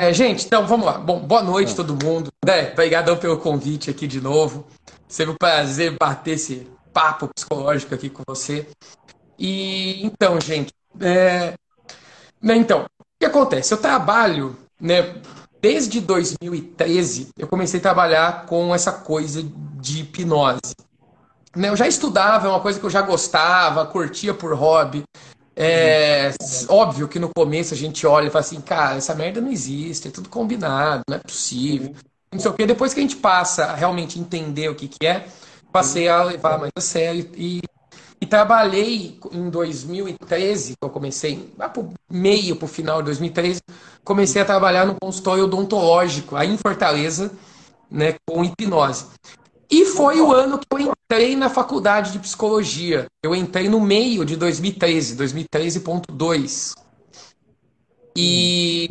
É, gente, então vamos lá. Bom, boa noite todo mundo. Né? Obrigadão pelo convite aqui de novo. Sempre um prazer bater esse papo psicológico aqui com você. E então, gente, é... né, então, o que acontece? Eu trabalho, né, desde 2013, eu comecei a trabalhar com essa coisa de hipnose. Né, eu já estudava, é uma coisa que eu já gostava, curtia por hobby. É óbvio que no começo a gente olha e fala assim, cara, essa merda não existe, é tudo combinado, não é possível. Não sei o quê. Depois que a gente passa a realmente entender o que, que é, passei a levar mais a sério e, e trabalhei em 2013, que eu comecei, lá pro meio pro final de 2013, comecei a trabalhar no consultório odontológico, aí em Fortaleza, né, com hipnose. E foi o ano que eu entrei na faculdade de psicologia. Eu entrei no meio de 2013, 2013.2. E,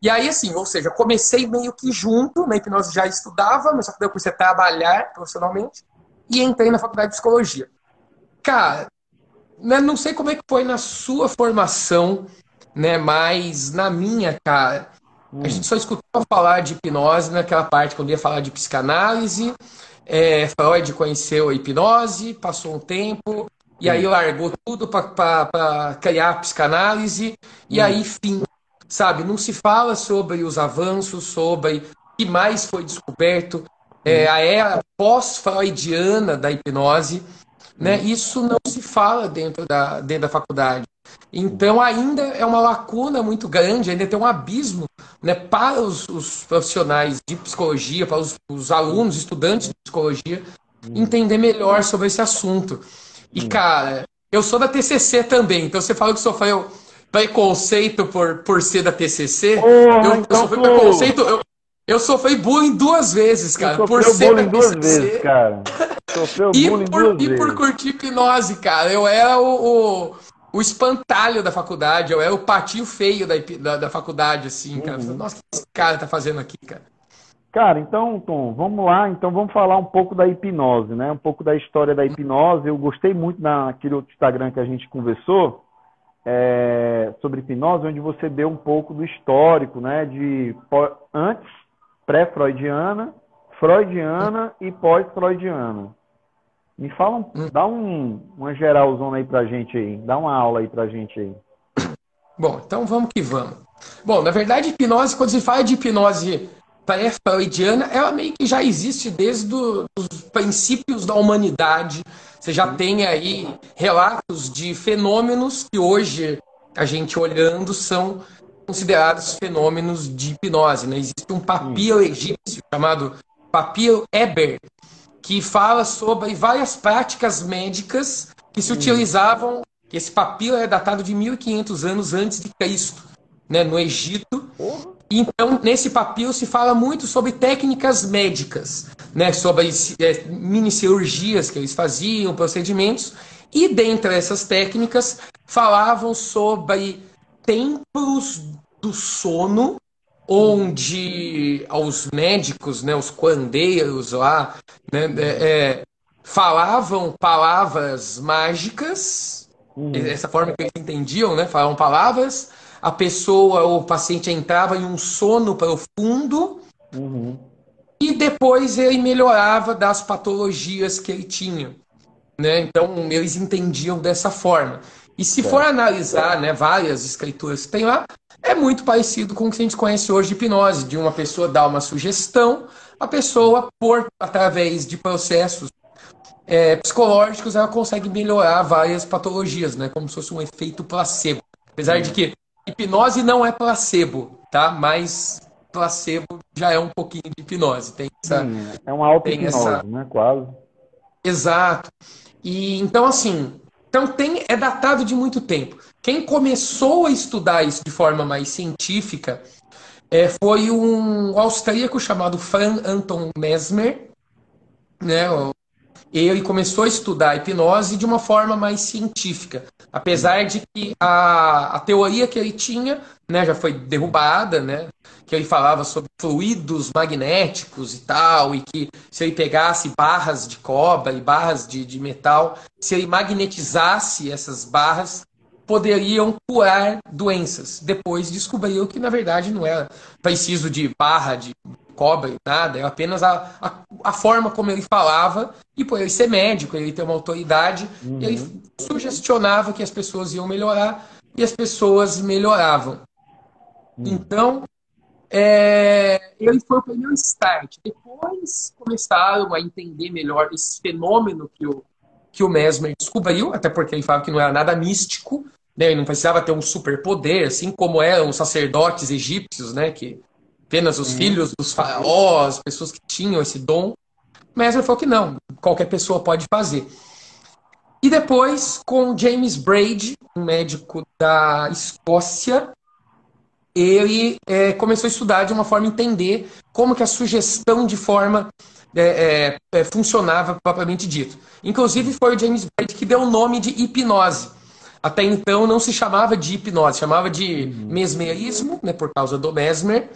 e aí, assim, ou seja, comecei meio que junto, na hipnose já estudava, mas só que depois você trabalhar profissionalmente, e entrei na faculdade de psicologia. Cara, né, não sei como é que foi na sua formação, né, mas na minha, cara, hum. a gente só escutava falar de hipnose naquela parte quando ia falar de psicanálise, é, Freud conheceu a hipnose, passou um tempo, e aí largou tudo para criar a psicanálise, e hum. aí, fim. Sabe, não se fala sobre os avanços, sobre o que mais foi descoberto, é, a era pós-freudiana da hipnose, né? Isso não se fala dentro da, dentro da faculdade. Então ainda é uma lacuna muito grande, ainda tem um abismo né, para os, os profissionais de psicologia, para os, os, alunos, estudantes de psicologia, entender melhor sobre esse assunto. E, cara, eu sou da TCC também, então você falou que sofreu preconceito por, por ser da TCC. Oh, eu, então, eu sofri preconceito, eu, eu sofri bullying duas vezes, cara. Por ser bullying duas TCC. vezes, cara. Sofreu e bullying por, duas e vezes. por curtir hipnose, cara. Eu era o, o o espantalho da faculdade, eu era o patinho feio da, da, da faculdade, assim, cara. Uhum. Nossa, o que esse cara tá fazendo aqui, cara? Cara, então, Tom, vamos lá. Então, vamos falar um pouco da hipnose, né? Um pouco da história da hipnose. Eu gostei muito naquele outro Instagram que a gente conversou é, sobre hipnose, onde você deu um pouco do histórico, né? De antes, pré-freudiana, freudiana e pós-freudiana. Me fala, um, hum. dá um, uma geralzona aí pra gente aí, dá uma aula aí pra gente aí. Bom, então vamos que vamos. Bom, na verdade, hipnose, quando se fala de hipnose pré-freudiana, ela meio que já existe desde os princípios da humanidade. Você já tem aí relatos de fenômenos que hoje a gente olhando são considerados fenômenos de hipnose. Né? Existe um papiro egípcio chamado papiro Eber, que fala sobre várias práticas médicas que se hum. utilizavam. Esse papiro é datado de 1500 anos antes de Cristo, né, no Egito. Então, nesse papiro se fala muito sobre técnicas médicas, né, sobre é, mini cirurgias que eles faziam, procedimentos. E dentre essas técnicas falavam sobre templos do sono onde os médicos, né, os cuandeiros lá, né, é, é, falavam palavras mágicas, uhum. essa forma que eles entendiam, né, falavam palavras, a pessoa, o paciente entrava em um sono profundo uhum. e depois ele melhorava das patologias que ele tinha. Né? Então, eles entendiam dessa forma. E se for analisar né, várias escrituras que tem lá, é muito parecido com o que a gente conhece hoje de hipnose, de uma pessoa dar uma sugestão, a pessoa, por através de processos é, psicológicos, ela consegue melhorar várias patologias, né? Como se fosse um efeito placebo. Apesar de que hipnose não é placebo, tá? Mas placebo já é um pouquinho de hipnose. Tem essa, Sim, é uma auto-hipnose, essa... né? Quase. Exato. E então, assim, então tem, é datado de muito tempo. Quem começou a estudar isso de forma mais científica é, foi um austríaco chamado Franz Anton Mesmer. Né? Ele começou a estudar a hipnose de uma forma mais científica. Apesar de que a, a teoria que ele tinha né, já foi derrubada, né? que ele falava sobre fluidos magnéticos e tal, e que se ele pegasse barras de cobre e barras de, de metal, se ele magnetizasse essas barras, poderiam curar doenças. Depois descobriu que, na verdade, não era preciso de barra, de cobra, nada, era apenas a, a, a, forma como ele falava, e por ele ser médico, ele ter uma autoridade, uhum. ele sugestionava que as pessoas iam melhorar, e as pessoas melhoravam. Uhum. Então, é, ele foi o primeiro start. Depois começaram a entender melhor esse fenômeno que o, que o Mesmer descobriu, até porque ele falava que não era nada místico, né? ele não precisava ter um superpoder, assim como eram os sacerdotes egípcios, né? que apenas os hum. filhos dos faraós, pessoas que tinham esse dom. Mesmer falou que não, qualquer pessoa pode fazer. E depois, com James Braid, um médico da Escócia, ele é, começou a estudar de uma forma a entender como que a sugestão de forma é, é, é, funcionava propriamente dito. Inclusive foi o James Braid que deu o nome de hipnose. Até então não se chamava de hipnose, chamava de uhum. mesmerismo, né, por causa do Mesmer,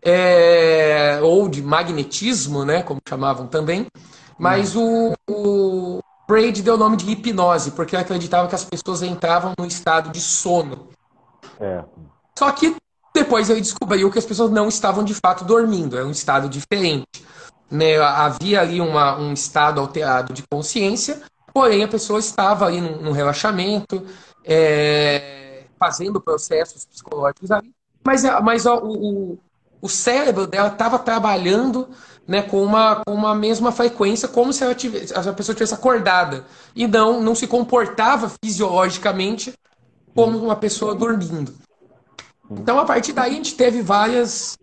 é, ou de magnetismo, né, como chamavam também. Mas uhum. o, o Braid deu o nome de hipnose, porque ele acreditava que as pessoas entravam no estado de sono. É. Só que depois ele descobriu que as pessoas não estavam de fato dormindo, é um estado diferente. Né? Havia ali uma, um estado alterado de consciência, porém a pessoa estava ali num, num relaxamento, é, fazendo processos psicológicos ali, mas, mas ó, o, o cérebro dela estava trabalhando né, com, uma, com uma mesma frequência, como se ela tivesse, a pessoa tivesse acordada. E não, não se comportava fisiologicamente como uma pessoa dormindo. Então, a partir daí, a gente teve várias,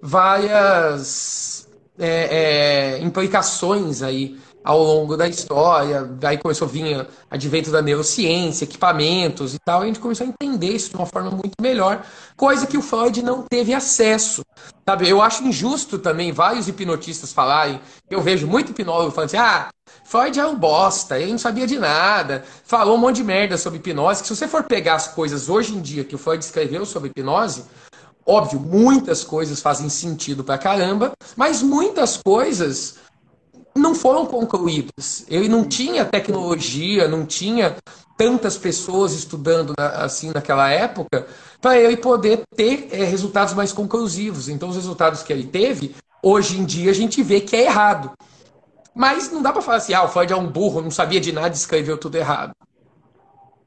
várias é, é, implicações aí ao longo da história. Daí começou a vir advento da neurociência, equipamentos e tal. E a gente começou a entender isso de uma forma muito melhor, coisa que o Freud não teve acesso. Sabe? Eu acho injusto também vários hipnotistas falarem. Eu vejo muito hipnólogo falando assim: ah, Freud é um bosta, ele não sabia de nada, falou um monte de merda sobre hipnose. Que se você for pegar as coisas hoje em dia que o Freud escreveu sobre hipnose, óbvio, muitas coisas fazem sentido pra caramba, mas muitas coisas não foram concluídas. Ele não tinha tecnologia, não tinha tantas pessoas estudando assim naquela época para ele poder ter é, resultados mais conclusivos. Então, os resultados que ele teve, hoje em dia a gente vê que é errado. Mas não dá para falar assim, ah, o Freud é um burro, não sabia de nada, escreveu tudo errado.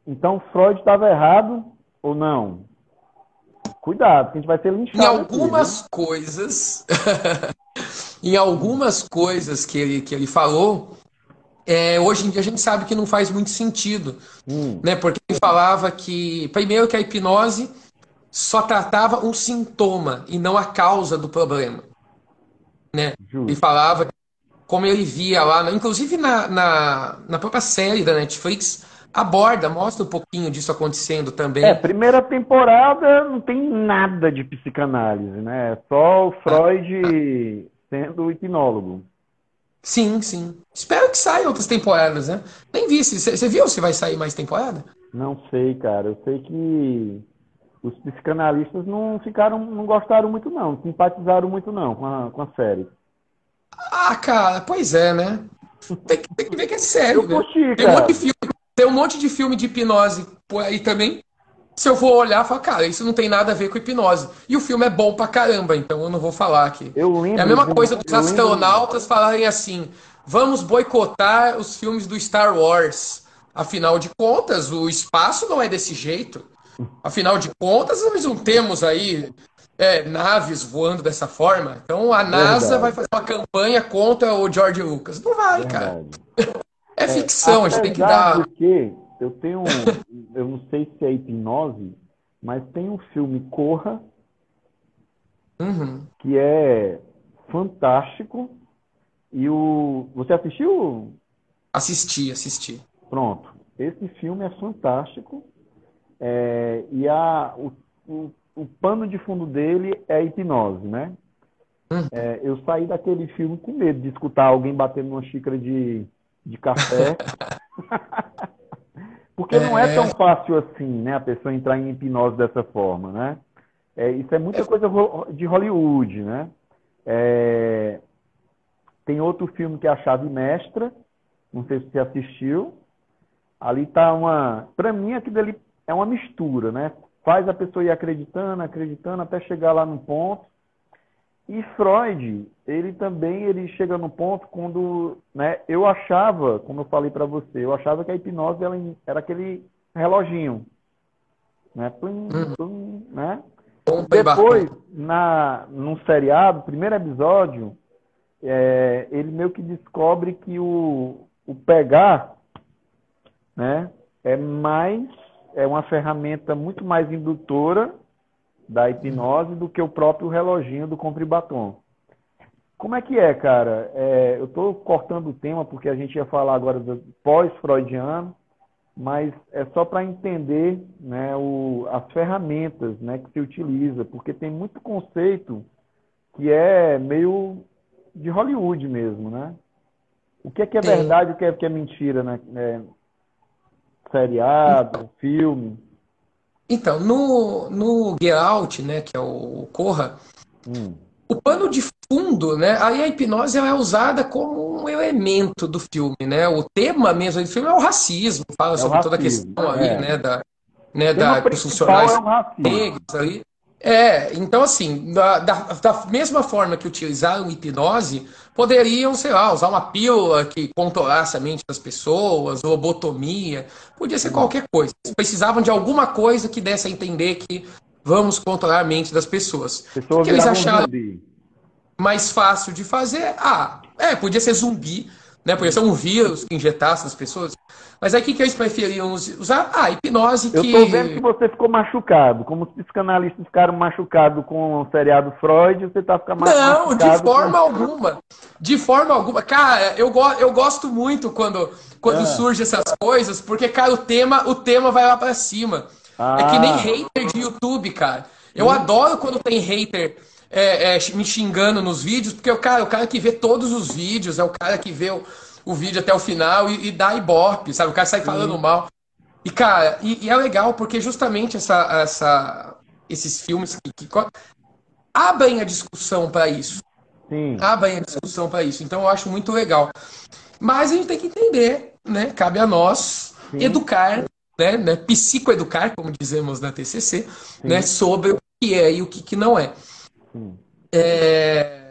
Então Freud estava errado ou não? Cuidado, que a gente vai ser linchado. Em algumas aqui, coisas, em algumas coisas que ele, que ele falou, é, hoje em dia a gente sabe que não faz muito sentido. Hum. Né? Porque ele falava que, primeiro, que a hipnose só tratava um sintoma e não a causa do problema. Né? Ele falava como ele via lá, inclusive na, na, na própria série da Netflix, aborda, mostra um pouquinho disso acontecendo também. É, primeira temporada não tem nada de psicanálise, né? É só o Freud ah, sendo hipnólogo. Sim, sim. Espero que saia outras temporadas, né? Nem vi. Você viu se vai sair mais temporada? Não sei, cara. Eu sei que os psicanalistas não ficaram, não gostaram muito não, simpatizaram muito não com a, com a série. Ah, cara, pois é, né? Tem, tem que ver que é sério. Eu curti, tem, um monte de filme, tem um monte de filme de hipnose por aí também. Se eu for olhar, eu falo, cara, isso não tem nada a ver com hipnose. E o filme é bom pra caramba, então eu não vou falar aqui. é a mesma coisa dos astronautas lembro. falarem assim: vamos boicotar os filmes do Star Wars. Afinal de contas, o espaço não é desse jeito. Afinal de contas, nós não temos aí é, naves voando dessa forma. Então a NASA Verdade. vai fazer uma campanha contra o George Lucas. Não vai, Verdade. cara. É ficção, é, a gente tem que dar. Porque eu tenho. eu não sei se é hipnose, mas tem um filme Corra, uhum. que é fantástico. E o. Você assistiu? Assisti, assisti. Pronto. Esse filme é fantástico. É, e a, o, o o pano de fundo dele é hipnose, né? Hum. É, eu saí daquele filme com medo de escutar alguém batendo numa xícara de, de café. Porque não é, é tão fácil assim, né? A pessoa entrar em hipnose dessa forma, né? É, isso é muita coisa de Hollywood, né? É... Tem outro filme que é A Chave Mestra, não sei se você assistiu. Ali tá uma. Para mim, aquilo ali é uma mistura, né? Faz a pessoa ir acreditando, acreditando, até chegar lá no ponto. E Freud, ele também ele chega no ponto quando, né, eu achava, como eu falei para você, eu achava que a hipnose ela, era aquele reloginho, né, plim, uhum. plim, né? Depois, na, num seriado, primeiro episódio, é, ele meio que descobre que o, o pegar, né, é mais é uma ferramenta muito mais indutora da hipnose do que o próprio reloginho do compre batom. Como é que é, cara? É, eu estou cortando o tema porque a gente ia falar agora do pós-freudiano, mas é só para entender né, o, as ferramentas né, que se utiliza, porque tem muito conceito que é meio de Hollywood mesmo, né? O que é que é verdade, o que é que é mentira, né? É, seriado, filme. Então, no, no Get Out, né, que é o Corra, hum. o pano de fundo, né, aí a hipnose é usada como um elemento do filme, né? O tema mesmo do filme é o racismo, fala é sobre racismo, toda a questão é. aí, né, da, né, da, dos funcionários é negros ali. É, então assim, da, da, da, mesma forma que utilizaram hipnose, poderiam, sei lá, usar uma pílula que controlasse a mente das pessoas, lobotomia, podia ser qualquer coisa. Precisavam de alguma coisa que desse a entender que vamos controlar a mente das pessoas. pessoas que eles acharam mais fácil de fazer, ah, é, podia ser zumbi, né? Podia ser um vírus que injetasse nas pessoas. Mas aí o que, que eles preferiam usar? Ah, hipnose que... Eu tô vendo que você ficou machucado. Como os psicanalistas ficaram machucados com o seriado Freud, você tá ficando machucado. Não, de forma com... alguma. De forma alguma. Cara, eu, go eu gosto muito quando, quando ah. surgem essas coisas, porque, cara, o tema, o tema vai lá para cima. Ah. É que nem hater de YouTube, cara. Eu hum. adoro quando tem hater é, é, me xingando nos vídeos, porque o cara, o cara que vê todos os vídeos, é o cara que vê o, o vídeo até o final e, e dá ibope, sabe? O cara sai falando mal. E, cara, e, e, é legal porque justamente essa, essa, esses filmes que, que abrem a discussão para isso. Sim. Abrem a discussão para isso. Então eu acho muito legal. Mas a gente tem que entender, né? Cabe a nós Sim. educar, né? né? Psicoeducar, como dizemos na TCC, Sim. né? Sobre o que é e o que, que não é. É...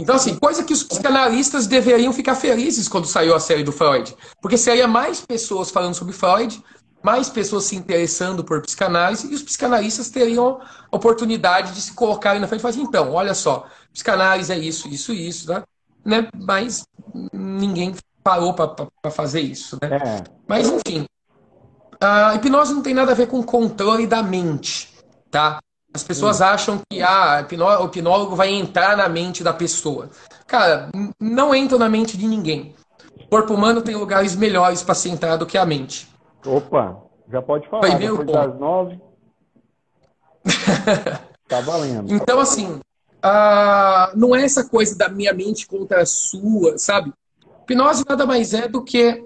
Então, assim, coisa que os psicanalistas deveriam ficar felizes quando saiu a série do Freud. Porque seria mais pessoas falando sobre Freud, mais pessoas se interessando por psicanálise, e os psicanalistas teriam a oportunidade de se colocarem na frente e falar assim, então, olha só, psicanálise é isso, isso, isso, né? né? Mas ninguém parou para fazer isso, né? É. Mas, enfim, a hipnose não tem nada a ver com controle da mente, tá? As pessoas hum. acham que ah, o hipnólogo vai entrar na mente da pessoa. Cara, não entra na mente de ninguém. O corpo humano tem lugares melhores para se entrar do que a mente. Opa, já pode falar. Primeiro Depois ponto. das nove. tá valendo. Então, assim, uh, não é essa coisa da minha mente contra a sua, sabe? Hipnose nada mais é do que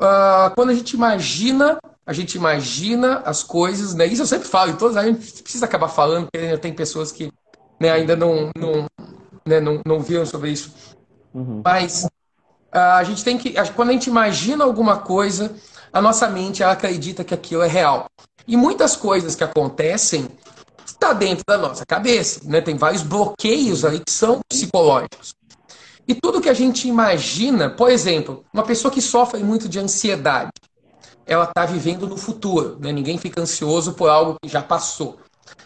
uh, quando a gente imagina a gente imagina as coisas, né? Isso eu sempre falo, em todas a gente precisa acabar falando, porque tem pessoas que né, ainda não, não, né, não, não viram sobre isso. Uhum. Mas a gente tem que. Quando a gente imagina alguma coisa, a nossa mente ela acredita que aquilo é real. E muitas coisas que acontecem está dentro da nossa cabeça, né? Tem vários bloqueios ali que são psicológicos. E tudo que a gente imagina, por exemplo, uma pessoa que sofre muito de ansiedade, ela está vivendo no futuro. Né? Ninguém fica ansioso por algo que já passou.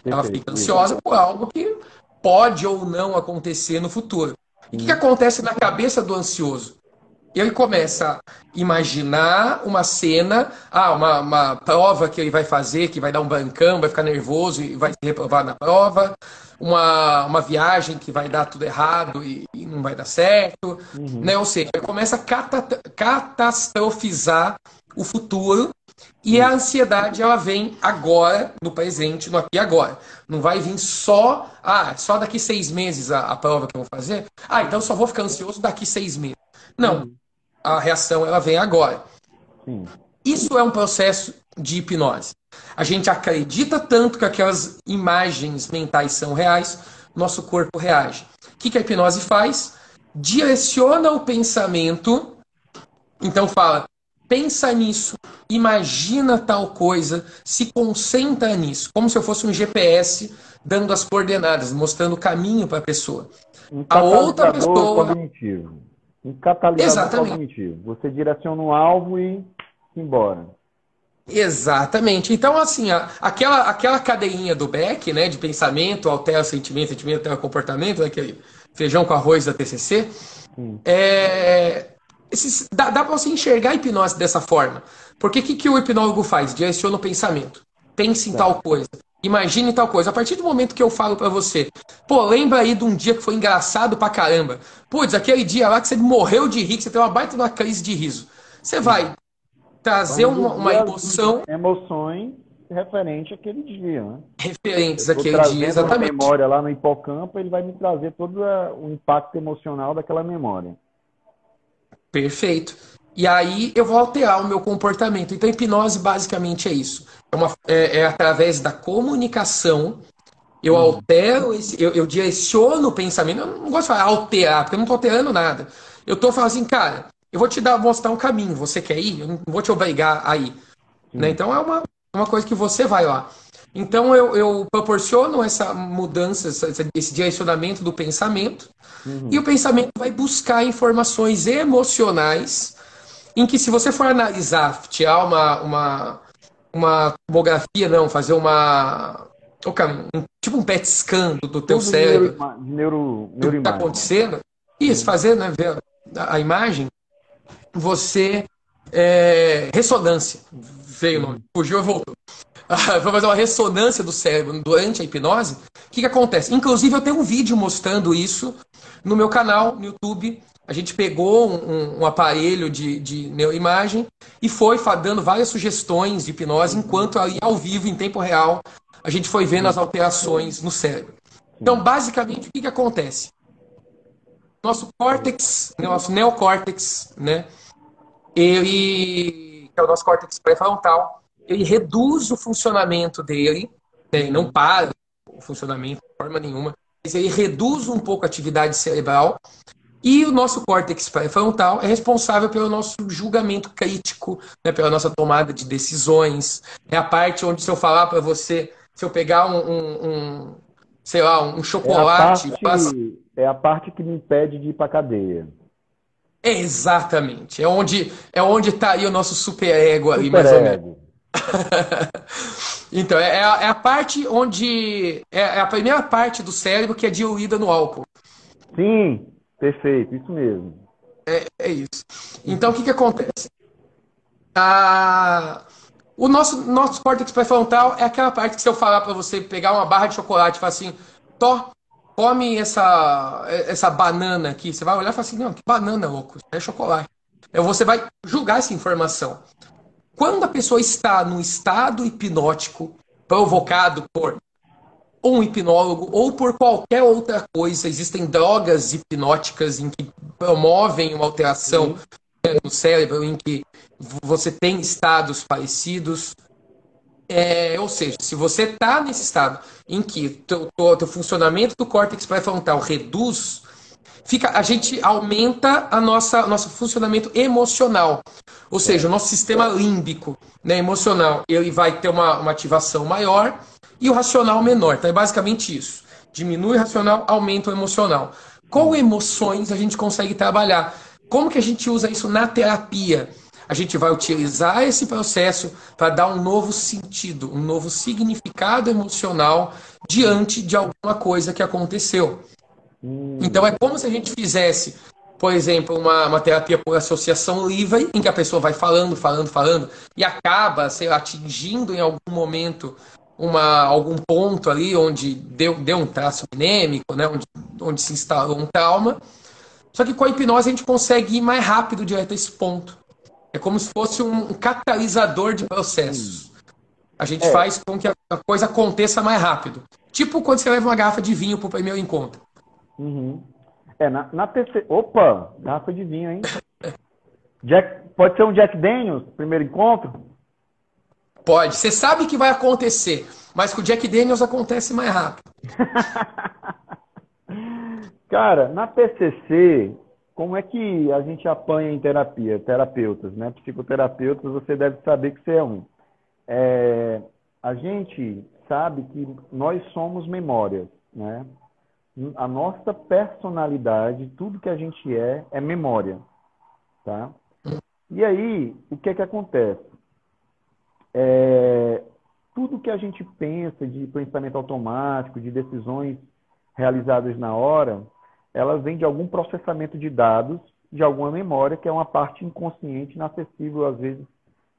Ela fica ansiosa por algo que pode ou não acontecer no futuro. E o que, que acontece na cabeça do ansioso? Ele começa a imaginar uma cena, ah, uma, uma prova que ele vai fazer, que vai dar um bancão, vai ficar nervoso e vai se reprovar na prova, uma, uma viagem que vai dar tudo errado e, e não vai dar certo. Uhum. Né? Ou seja, ele começa a catastrofizar o futuro e a ansiedade ela vem agora, no presente, no aqui e agora. Não vai vir só, ah, só daqui seis meses a, a prova que eu vou fazer. Ah, então só vou ficar ansioso daqui seis meses. Não, a reação ela vem agora. Isso é um processo de hipnose. A gente acredita tanto que aquelas imagens mentais são reais, nosso corpo reage. O que, que a hipnose faz? Direciona o pensamento. Então fala, pensa nisso, imagina tal coisa, se concentra nisso, como se eu fosse um GPS dando as coordenadas, mostrando o caminho para a pessoa. Um a outra pessoa. Cognitivo. Um catalisador Exatamente. cognitivo. Você direciona um alvo e embora. Exatamente. Então, assim, a, aquela, aquela cadeinha do Beck, né, de pensamento, altera sentimento, sentimento altera comportamento, aquele né, feijão com arroz da TCC, é, esses, dá, dá para você enxergar a hipnose dessa forma. Porque o que, que o hipnólogo faz? Direciona o pensamento. Pense em tá. tal coisa. Imagine tal coisa. A partir do momento que eu falo para você, pô, lembra aí de um dia que foi engraçado pra caramba. Putz, aquele dia lá que você morreu de rir, que você teve uma baita uma crise de riso. Você vai trazer uma, uma emoção. Emoções referente àquele dia, né? Referentes àquele dia, exatamente. Uma memória lá no hipocampo, ele vai me trazer todo o impacto emocional daquela memória. Perfeito. E aí eu vou alterar o meu comportamento. Então, hipnose basicamente é isso. É, uma, é, é através da comunicação. Eu uhum. altero, esse, eu, eu, direciono o pensamento. Eu não gosto de falar alterar, porque eu não estou alterando nada. Eu estou falando assim, cara, eu vou te dar, mostrar um caminho. Você quer ir? Eu não vou te obrigar a ir. Né? Então é uma, uma coisa que você vai lá. Então eu, eu proporciono essa mudança, esse direcionamento do pensamento, uhum. e o pensamento vai buscar informações emocionais em que se você for analisar, tirar uma, uma, uma tomografia, não, fazer uma. Um, tipo um PET scan do, do teu cérebro. Neuro, neuro, que está acontecendo. Isso, fazer, né? Ver a, a imagem, você. É, ressonância. Veio o nome. Fugiu e voltou. Vou fazer uma ressonância do cérebro durante a hipnose. O que, que acontece? Inclusive, eu tenho um vídeo mostrando isso no meu canal no YouTube. A gente pegou um, um aparelho de, de neuroimagem e foi dando várias sugestões de hipnose, enquanto ali ao vivo, em tempo real, a gente foi vendo as alterações no cérebro. Então, basicamente, o que, que acontece? Nosso córtex, nosso neocórtex, né? Ele, que é o nosso córtex pré-frontal, ele reduz o funcionamento dele, né? não para o funcionamento de forma nenhuma, mas ele reduz um pouco a atividade cerebral e o nosso córtex pré-frontal é responsável pelo nosso julgamento crítico, né, pela nossa tomada de decisões. É a parte onde, se eu falar para você, se eu pegar um, um, um, sei lá, um chocolate. É a, parte, é a parte que me impede de ir para cadeia. Exatamente. É onde é onde está aí o nosso superego ali, super mais ou menos. então, é, é, a, é, a, parte onde. É, é a primeira parte do cérebro que é diluída no álcool. Sim, Perfeito, isso mesmo. É, é isso. Então, o que, que acontece? O nosso, nosso córtex pré-frontal é aquela parte que se eu falar para você pegar uma barra de chocolate e falar assim, Tó, come essa, essa banana aqui. Você vai olhar e falar assim, não, que banana, louco, é chocolate. Você vai julgar essa informação. Quando a pessoa está no estado hipnótico provocado por um hipnólogo ou por qualquer outra coisa. Existem drogas hipnóticas em que promovem uma alteração uhum. no cérebro, em que você tem estados parecidos. É, ou seja, se você está nesse estado em que o teu funcionamento do córtex pré-frontal reduz, fica, a gente aumenta a nossa nosso funcionamento emocional. Ou seja, o nosso sistema límbico né, emocional ele vai ter uma, uma ativação maior e o racional menor. Então é basicamente isso. Diminui o racional, aumenta o emocional. Com emoções a gente consegue trabalhar. Como que a gente usa isso na terapia? A gente vai utilizar esse processo para dar um novo sentido, um novo significado emocional diante de alguma coisa que aconteceu. Hum. Então é como se a gente fizesse, por exemplo, uma, uma terapia por associação livre, em que a pessoa vai falando, falando, falando, e acaba, sei lá, atingindo em algum momento uma, algum ponto ali onde deu, deu um traço anêmico, né? onde, onde se instalou um trauma. Só que com a hipnose a gente consegue ir mais rápido direto a esse ponto. É como se fosse um catalisador de processos. A gente é. faz com que a coisa aconteça mais rápido. Tipo quando você leva uma garrafa de vinho para o primeiro encontro. Uhum. É, na, na terceira. Opa, garrafa de vinho, hein? Jack... Pode ser um Jack Daniels, primeiro encontro? Pode. Você sabe que vai acontecer, mas com o Jack Daniels acontece mais rápido. Cara, na PCC, como é que a gente apanha em terapia? Terapeutas, né? Psicoterapeutas, você deve saber que você é um. É, a gente sabe que nós somos memórias, né? A nossa personalidade, tudo que a gente é, é memória, tá? E aí, o que é que acontece? É, tudo que a gente pensa de pensamento automático, de decisões realizadas na hora, elas vêm de algum processamento de dados, de alguma memória, que é uma parte inconsciente, inacessível, às vezes,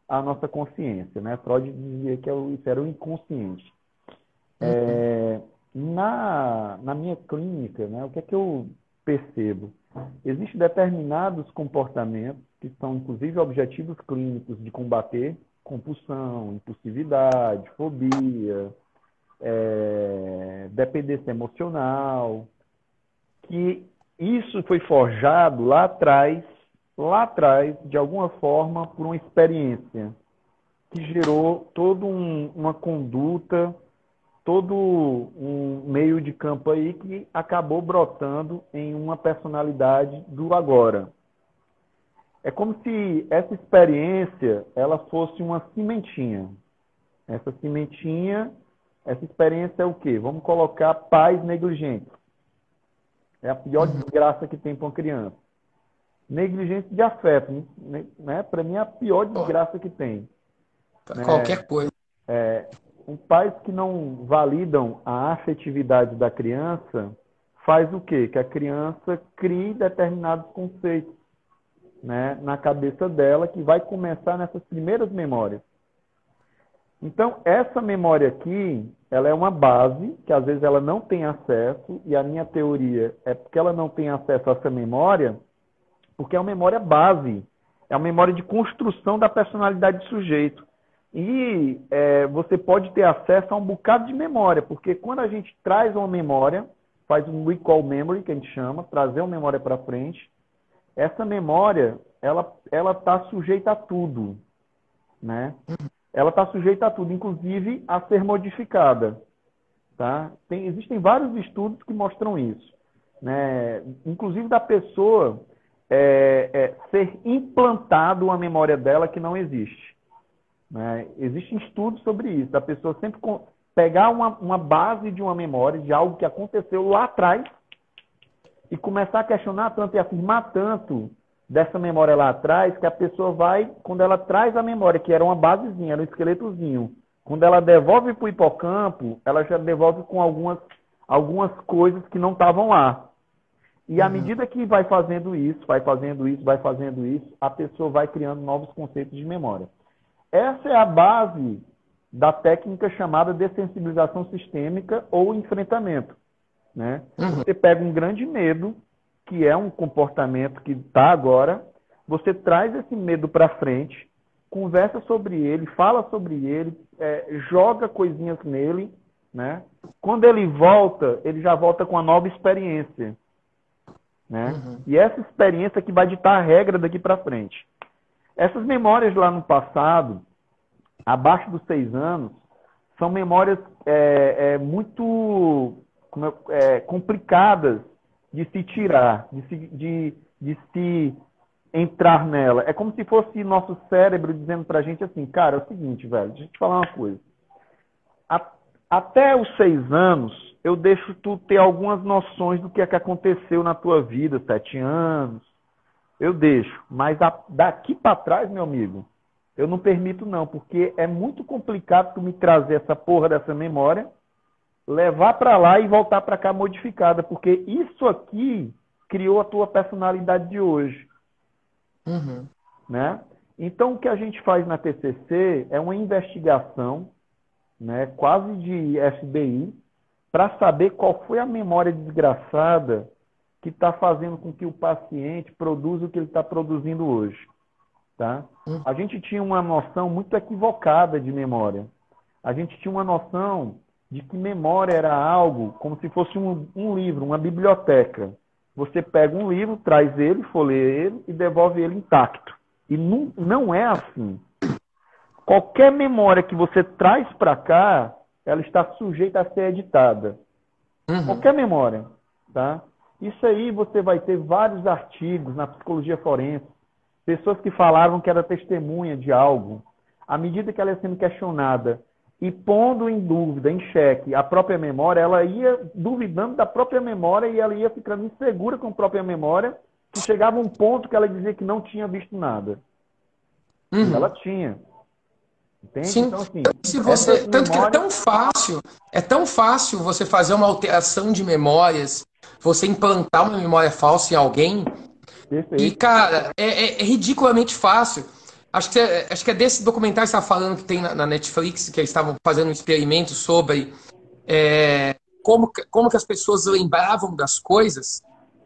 à nossa consciência. Né? Freud dizia que é isso era o inconsciente. É, na, na minha clínica, né, o que é que eu percebo? Existem determinados comportamentos que são, inclusive, objetivos clínicos de combater compulsão, impulsividade, fobia, é, dependência emocional, que isso foi forjado lá atrás, lá atrás, de alguma forma, por uma experiência que gerou toda um, uma conduta, todo um meio de campo aí que acabou brotando em uma personalidade do agora. É como se essa experiência ela fosse uma cimentinha. Essa cimentinha, essa experiência é o quê? Vamos colocar pais negligentes. É a pior uhum. desgraça que tem para uma criança. Negligência de afeto, né? Para mim é a pior desgraça que tem. Né? Qualquer coisa. É, um pais que não validam a afetividade da criança faz o quê? Que a criança crie determinados conceitos né, na cabeça dela que vai começar nessas primeiras memórias. Então, essa memória aqui, ela é uma base que às vezes ela não tem acesso, e a minha teoria é porque ela não tem acesso a essa memória, porque é uma memória base, é uma memória de construção da personalidade do sujeito. E é, você pode ter acesso a um bocado de memória, porque quando a gente traz uma memória, faz um recall memory, que a gente chama, trazer uma memória para frente, essa memória, ela está sujeita a tudo, né? ela está sujeita a tudo, inclusive a ser modificada. Tá? Tem, existem vários estudos que mostram isso. Né? Inclusive da pessoa é, é, ser implantado uma memória dela que não existe. Né? Existem estudos sobre isso, da pessoa sempre pegar uma, uma base de uma memória, de algo que aconteceu lá atrás, e começar a questionar tanto e afirmar tanto dessa memória lá atrás, que a pessoa vai, quando ela traz a memória, que era uma basezinha, era um esqueletozinho, quando ela devolve para o hipocampo, ela já devolve com algumas, algumas coisas que não estavam lá. E à uhum. medida que vai fazendo isso, vai fazendo isso, vai fazendo isso, a pessoa vai criando novos conceitos de memória. Essa é a base da técnica chamada dessensibilização sistêmica ou enfrentamento. Né? Uhum. Você pega um grande medo, que é um comportamento que está agora, você traz esse medo para frente, conversa sobre ele, fala sobre ele, é, joga coisinhas nele, né? Quando ele volta, ele já volta com uma nova experiência, né? Uhum. E essa experiência que vai ditar a regra daqui para frente. Essas memórias lá no passado, abaixo dos seis anos, são memórias é, é, muito é, complicadas de se tirar, de se, de, de se entrar nela. É como se fosse nosso cérebro dizendo pra gente assim, cara, é o seguinte, velho, deixa eu te falar uma coisa. A, até os seis anos, eu deixo tu ter algumas noções do que é que aconteceu na tua vida, sete anos. Eu deixo. Mas a, daqui para trás, meu amigo, eu não permito não, porque é muito complicado tu me trazer essa porra dessa memória levar para lá e voltar para cá modificada, porque isso aqui criou a tua personalidade de hoje. Uhum. Né? Então, o que a gente faz na TCC é uma investigação, né, quase de FBI, para saber qual foi a memória desgraçada que está fazendo com que o paciente produza o que ele está produzindo hoje. Tá? Uhum. A gente tinha uma noção muito equivocada de memória. A gente tinha uma noção de que memória era algo como se fosse um, um livro, uma biblioteca. Você pega um livro, traz ele, folheia ele e devolve ele intacto. E não, não é assim. Qualquer memória que você traz para cá, ela está sujeita a ser editada. Uhum. Qualquer memória, tá? Isso aí você vai ter vários artigos na psicologia forense, pessoas que falavam que era testemunha de algo. À medida que ela ia sendo questionada e pondo em dúvida, em xeque, a própria memória, ela ia duvidando da própria memória e ela ia ficando insegura com a própria memória, que chegava um ponto que ela dizia que não tinha visto nada. Uhum. Ela tinha. Entende? Sim. Então, assim, se você, tanto memórias... que é tão fácil, é tão fácil você fazer uma alteração de memórias, você implantar uma memória falsa em alguém. Perfeito. E, cara, é, é, é ridiculamente fácil. Acho que, é, acho que é desse documentário que você está falando que tem na, na, Netflix, que eles estavam fazendo um experimento sobre é, como, como que as pessoas lembravam das coisas.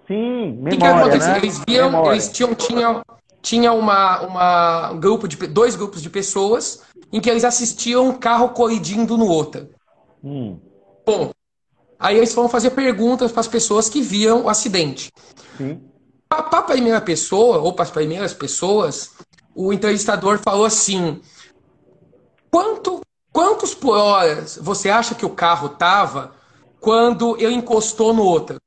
Sim, memória, que que né? Eles viam, memória. eles tinham, tinham, tinha uma, uma um grupo de dois grupos de pessoas em que eles assistiam um carro colidindo no outro. Hum. Bom, aí eles vão fazer perguntas para as pessoas que viam o acidente. Para a primeira pessoa ou para as primeiras pessoas, o entrevistador falou assim: quanto, quantos por hora você acha que o carro tava quando ele encostou no outro?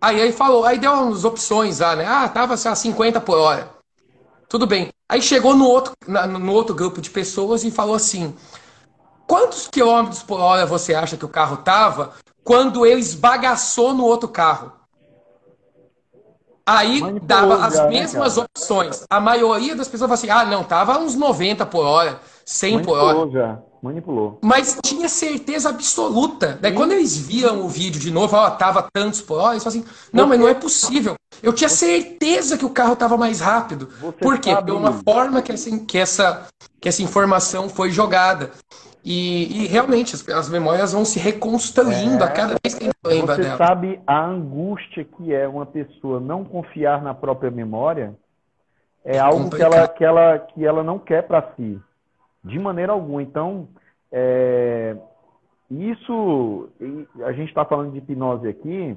Aí ele falou, aí deu umas opções lá, né? Ah, tava a 50 por hora. Tudo bem. Aí chegou no outro, no outro grupo de pessoas e falou assim: quantos quilômetros por hora você acha que o carro tava quando ele esbagaçou no outro carro? Aí dava as né, mesmas né, opções. A maioria das pessoas falava assim: ah, não, tava uns 90 por hora, 100 Manipulou por hora. Já. Manipulou. Mas tinha certeza absoluta. Daí quando eles viam o vídeo de novo, ó, tava tantos por hora, eles falavam assim: não, Você... mas não é possível. Eu tinha certeza que o carro tava mais rápido. Você por quê? Sabe... Pela forma que essa, que, essa, que essa informação foi jogada. E, e, realmente as, as, memórias vão se reconstruindo é, a cada vez que a gente lembra você dela. Você sabe a angústia que é uma pessoa não confiar na própria memória? É, é algo que ela, que, ela, que ela não quer para si, de maneira alguma. Então, é, isso, a gente está falando de hipnose aqui,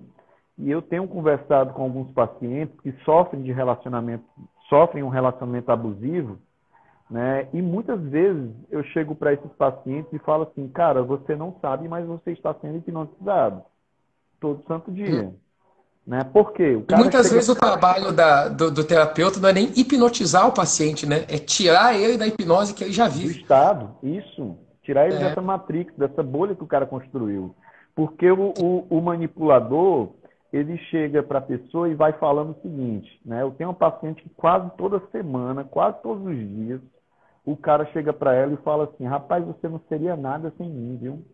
e eu tenho conversado com alguns pacientes que sofrem de relacionamento, sofrem um relacionamento abusivo, né? E muitas vezes eu chego para esses pacientes e falo assim, cara, você não sabe, mas você está sendo hipnotizado todo santo dia. Hum. Né? Por quê? muitas vezes o trabalho da, do, do, terapeuta não é nem hipnotizar o paciente, né? É tirar ele da hipnose que ele já vive. Do estado, isso. Tirar ele é. dessa matrix, dessa bolha que o cara construiu. Porque o, o, o manipulador, ele chega para a pessoa e vai falando o seguinte, né? Eu tenho um paciente que quase toda semana, quase todos os dias, o cara chega para ela e fala assim: rapaz, você não seria nada sem mim, viu?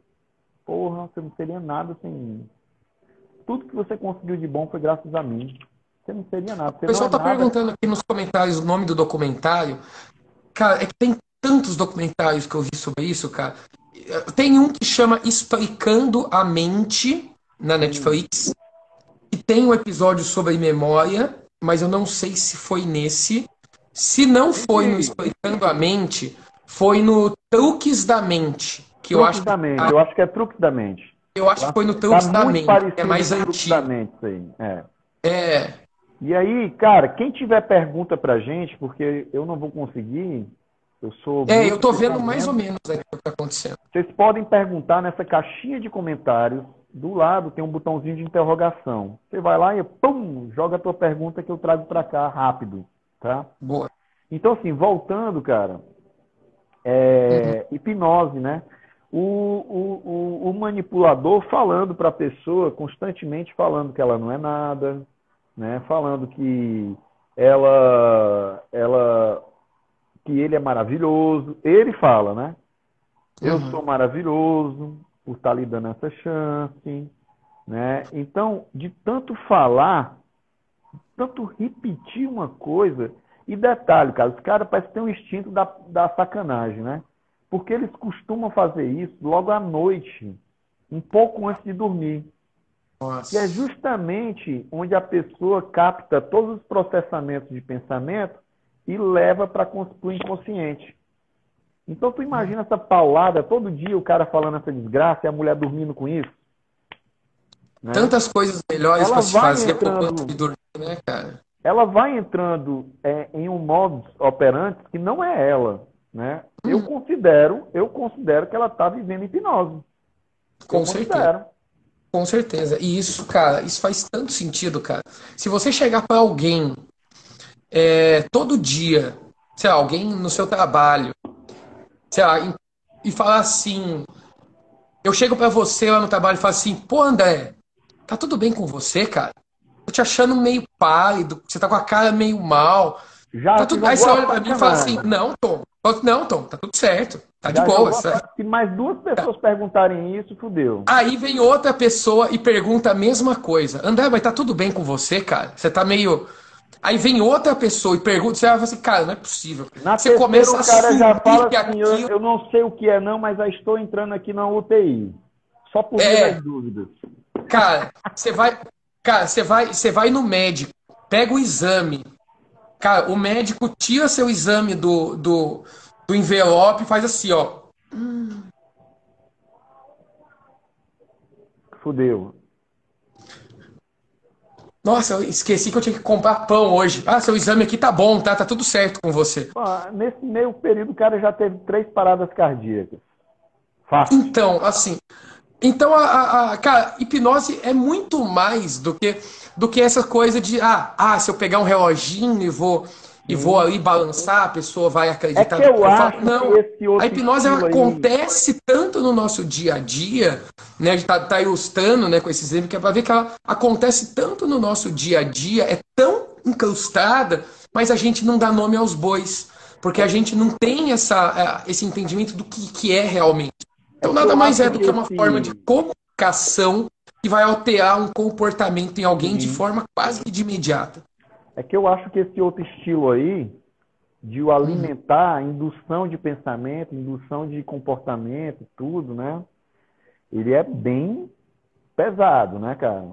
Porra, você não seria nada sem mim. Tudo que você conseguiu de bom foi graças a mim. Você não seria nada. o pessoal está é perguntando aqui nos comentários o nome do documentário. Cara, é que tem tantos documentários que eu vi sobre isso, cara. Tem um que chama Explicando a Mente na Netflix. E tem um episódio sobre memória, mas eu não sei se foi nesse. Se não foi no Explicando a Mente, foi no Truques da Mente. Que truques eu acho da Mente. Eu acho que é Truques da Mente. Eu acho que foi no Truques tá da Mente. É mais antigo. Da mente, isso aí. É. é. E aí, cara, quem tiver pergunta pra gente, porque eu não vou conseguir, eu sou. É, eu tô vendo mais ou menos o que tá acontecendo. Vocês podem perguntar nessa caixinha de comentários. Do lado tem um botãozinho de interrogação. Você vai lá e pum, joga a tua pergunta que eu trago para cá rápido, tá? Boa. Então, assim, voltando, cara, é, uhum. hipnose, né? O, o, o, o manipulador falando para a pessoa, constantemente falando que ela não é nada, né? Falando que ela, ela, que ele é maravilhoso. Ele fala, né? Eu uhum. sou maravilhoso por estar lhe dando essa chance, né? Então, de tanto falar, tanto repetir uma coisa, e detalhe, cara, os caras parecem ter um instinto da, da sacanagem, né? Porque eles costumam fazer isso logo à noite, um pouco antes de dormir. Nossa. Que é justamente onde a pessoa capta todos os processamentos de pensamento e leva para o inconsciente. Então tu imagina essa paulada, todo dia o cara falando essa desgraça e a mulher dormindo com isso. Né? Tantas coisas melhores para se fazer entrando... de dormir, né, cara? ela vai entrando é, em um modo operante que não é ela, né? Eu uhum. considero, eu considero que ela está vivendo hipnose. Com certeza. Com certeza. E isso, cara, isso faz tanto sentido, cara. Se você chegar para alguém é, todo dia, sei lá, alguém no seu trabalho, sei lá, e falar assim, eu chego para você lá no trabalho e falo assim, pô, André, tá tudo bem com você, cara? Tô te achando meio pálido, você tá com a cara meio mal. Já, tá tudo... Aí você olha pra mim e fala assim, não, Tom, não, Tom, tá tudo certo. Tá de boa. Se mais duas pessoas tá. perguntarem isso, fudeu. Aí vem outra pessoa e pergunta a mesma coisa. André, mas tá tudo bem com você, cara? Você tá meio. Aí vem outra pessoa e pergunta, você vai falar assim, cara, não é possível. Na você começa o cara a já fala assim, eu, eu, não sei o que é não, mas já estou entrando aqui na UTI. Só por é, dúvidas. Cara, você vai, cara, você vai, você vai no médico, pega o exame. Cara, o médico tira seu exame do, do do envelope faz assim, ó. Fudeu. Nossa, eu esqueci que eu tinha que comprar pão hoje. Ah, seu exame aqui tá bom, tá? Tá tudo certo com você. Ah, nesse meio período, o cara já teve três paradas cardíacas. Fácil. Então, assim. Então, a, a, cara, hipnose é muito mais do que, do que essa coisa de, ah, ah, se eu pegar um reloginho e vou e vou ali balançar, a pessoa vai acreditar. É que eu, eu acho falo, não, a hipnose acontece aí... tanto no nosso dia a dia, né? A gente tá, tá ilustrando né, com esse exemplo, que é para ver que ela acontece tanto no nosso dia a dia, é tão incrustada, mas a gente não dá nome aos bois. Porque a gente não tem essa, é, esse entendimento do que, que é realmente. Então, nada mais é do que uma esse... forma de comunicação que vai alterar um comportamento em alguém uhum. de forma quase que de imediata. É que eu acho que esse outro estilo aí, de o alimentar, indução de pensamento, indução de comportamento, tudo, né? Ele é bem pesado, né, cara?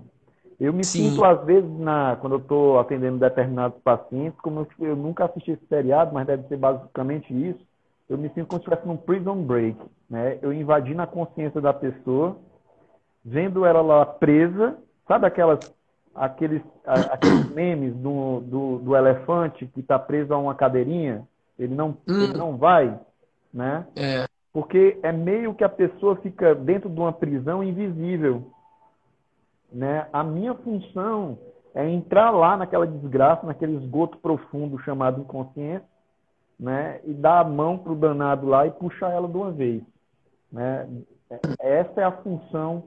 Eu me Sim. sinto, às vezes, na, quando eu estou atendendo determinados pacientes, como eu, eu, nunca assisti esse seriado, mas deve ser basicamente isso, eu me sinto como se estivesse num prison break, né? Eu invadi na consciência da pessoa, vendo ela lá presa, sabe aquelas aqueles, aqueles memes do, do, do elefante que está preso a uma cadeirinha, ele não, hum. ele não vai, né? É. Porque é meio que a pessoa fica dentro de uma prisão invisível. Né? A minha função é entrar lá naquela desgraça, naquele esgoto profundo chamado inconsciência, né? e dar a mão para o danado lá e puxar ela de uma vez. Né? Essa é a função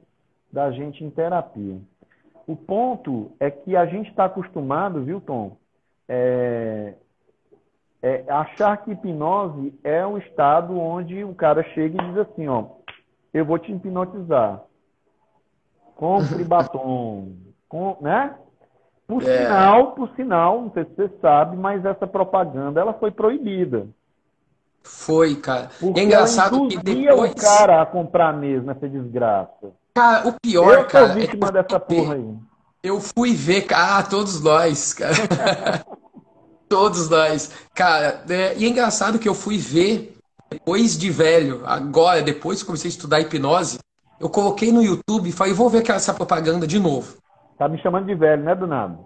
da gente em terapia. O ponto é que a gente está acostumado, viu, Tom, é, é achar que hipnose é um estado onde o cara chega e diz assim, ó, eu vou te hipnotizar. Compre batom, com, né? Por é. sinal, por sinal, não sei se você sabe, mas essa propaganda ela foi proibida. Foi, cara. Porque é engraçado que depois o cara a comprar mesmo essa desgraça. Cara, o pior, eu cara. Eu sou vítima é dessa porra aí. Eu fui ver, ah, todos nós, cara. todos nós. Cara, é, e é engraçado que eu fui ver depois de velho, agora, depois que comecei a estudar hipnose, eu coloquei no YouTube e falei, vou ver essa propaganda de novo. Tá me chamando de velho, né, do nada?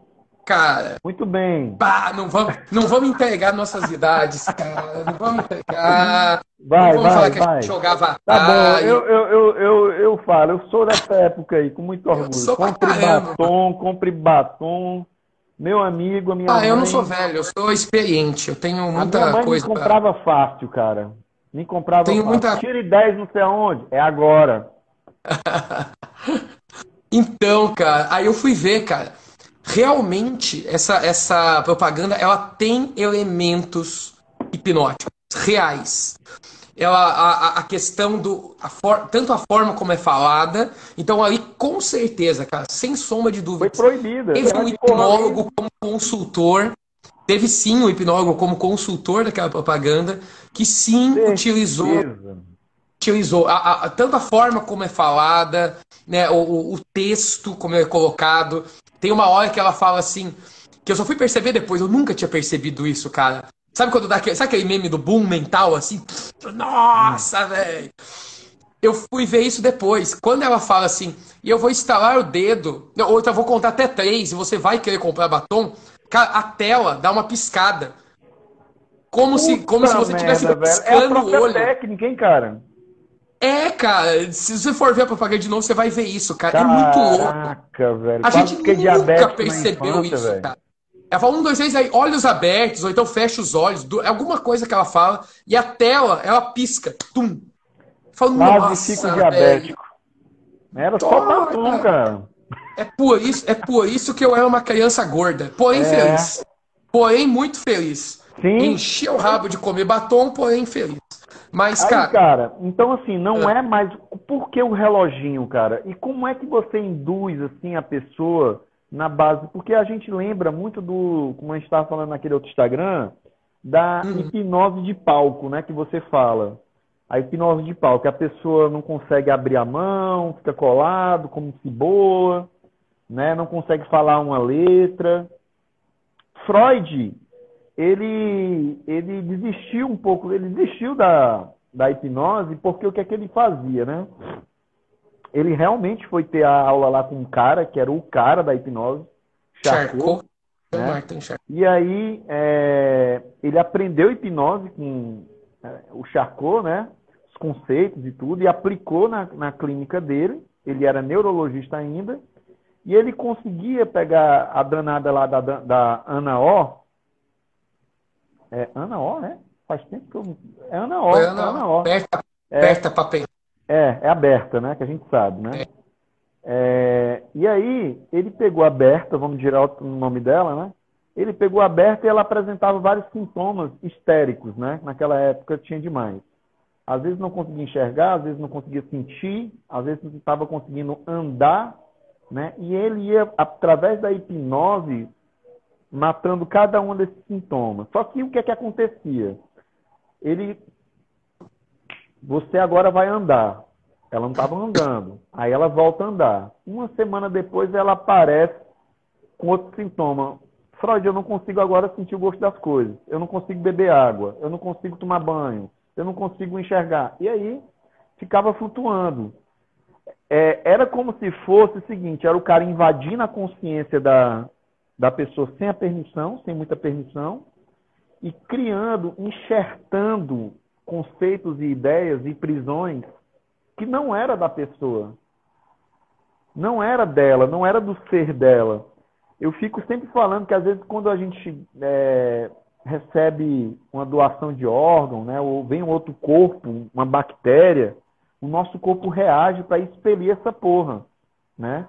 Cara. Muito bem. Pá, não vamos, não vamos entregar nossas idades, cara. Não vamos entregar. Vai, não vamos vai, falar que vai. a gente jogava Tá bom, eu, eu, eu, eu, eu falo, eu sou dessa época aí, com muito orgulho. Compre batom, compre batom. Meu amigo, a minha Ah, mãe... eu não sou velho, eu sou experiente. Eu tenho muita a minha mãe coisa. Me comprava pra... fácil, cara. Me comprava tenho fácil. Muita... Tire 10 não sei aonde. É agora. então, cara, aí eu fui ver, cara realmente essa, essa propaganda ela tem elementos hipnóticos reais. Ela, a, a questão do. A for, tanto a forma como é falada. Então, ali, com certeza, cara, sem sombra de dúvida. Foi proibida. Teve um hipnólogo como consultor. Teve sim um hipnólogo como consultor daquela propaganda. Que sim certeza. utilizou. Utilizou a, a, tanto a forma como é falada, né, o, o texto como é colocado, tem uma hora que ela fala assim, que eu só fui perceber depois, eu nunca tinha percebido isso, cara. Sabe quando dá aquele, sabe aquele meme do boom mental assim? Nossa, velho. Eu fui ver isso depois. Quando ela fala assim, e eu vou instalar o dedo, ou eu vou contar até três, e você vai querer comprar batom, cara, a tela dá uma piscada. Como Puta se, como se você estivesse piscando é o olho. técnica, hein, cara? É, cara, se você for ver a propaganda de novo, você vai ver isso, cara. Caraca, é muito louco. velho. A gente nunca percebeu infância, isso, velho. cara. Ela fala um, dois, três, aí olhos abertos, ou então fecha os olhos, do- alguma coisa que ela fala, e a tela, ela pisca. Tum. Fala, Quase nossa, fico velho. diabético. Era só batom, cara. cara. É por isso, é por isso que eu era uma criança gorda. Porém É. feliz. Porém muito feliz. Sim. Enchia o rabo de comer batom, porém feliz. Mas, Aí, cara, cara, então assim, não é mais. Por que o reloginho, cara? E como é que você induz assim a pessoa na base? Porque a gente lembra muito do, como a gente estava falando naquele outro Instagram, da Uhum. hipnose de palco, né? Que você fala. A hipnose de palco, a pessoa não consegue abrir a mão, fica colado, como cebola, né? Não consegue falar uma letra. Freud, ele, ele desistiu um pouco, ele desistiu da, da hipnose, porque o que é que ele fazia, né? Ele realmente foi ter a aula lá com um cara, que era o cara da hipnose, Charcot, Charcot. né? Martin Charcot. e aí é, ele aprendeu hipnose com é, o Charcot, né? Os conceitos e tudo, e aplicou na, na clínica dele. Ele era neurologista ainda. E ele conseguia pegar a danada lá da, da Ana O. É Ana O, né? Faz tempo que eu. É Ana O. Foi é Ana, Ana O. aperta, aperta pra pegar. É, é a Berta, né? Que a gente sabe, né? É, e aí, ele pegou a Berta, vamos tirar o nome dela, né? Ele pegou a Berta e ela apresentava vários sintomas histéricos, né? Naquela época tinha demais. Às vezes não conseguia enxergar, às vezes não conseguia sentir, às vezes não estava conseguindo andar, né? E ele ia, através da hipnose, matando cada um desses sintomas. Só que o que é que acontecia? Ele você agora vai andar. Ela não estava andando. Aí ela volta a andar. Uma semana depois ela aparece com outro sintoma. Freud, eu não consigo agora sentir o gosto das coisas. Eu não consigo beber água. Eu não consigo tomar banho. Eu não consigo enxergar. E aí ficava flutuando. É, era como se fosse o seguinte: era o cara invadindo a consciência da, da pessoa sem a permissão, sem muita permissão, e criando, enxertando conceitos e ideias e prisões que não era da pessoa. Não era dela, não era do ser dela. Eu fico sempre falando que às vezes quando a gente é, recebe uma doação de órgão, né, ou vem um outro corpo, uma bactéria, o nosso corpo reage para expelir essa porra, né?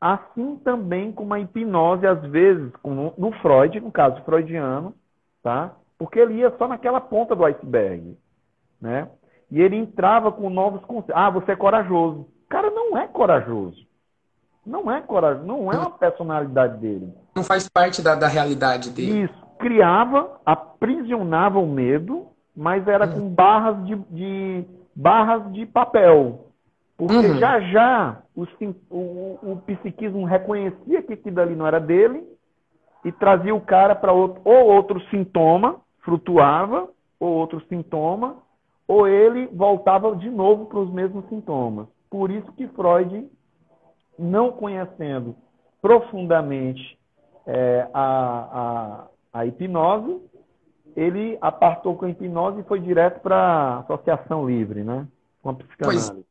Assim também com uma hipnose, às vezes, como no Freud, no caso freudiano, tá? Porque ele ia só naquela ponta do iceberg, né? E ele entrava com novos conceitos. Ah, você é corajoso. O cara não é corajoso. Não é corajoso, não é uma personalidade dele. Não faz parte da, da realidade dele. Isso. Criava, aprisionava o medo, mas era com barras de, de barras de papel. Porque Uhum. já já o, o, o psiquismo reconhecia que aquilo ali não era dele e trazia o cara para outro, ou outro sintoma, flutuava, ou outro sintoma, ou ele voltava de novo para os mesmos sintomas. Por isso que Freud, não conhecendo profundamente é, a, a, a hipnose, ele apartou com a hipnose e foi direto para a associação livre, né? Com a psicanálise. Pois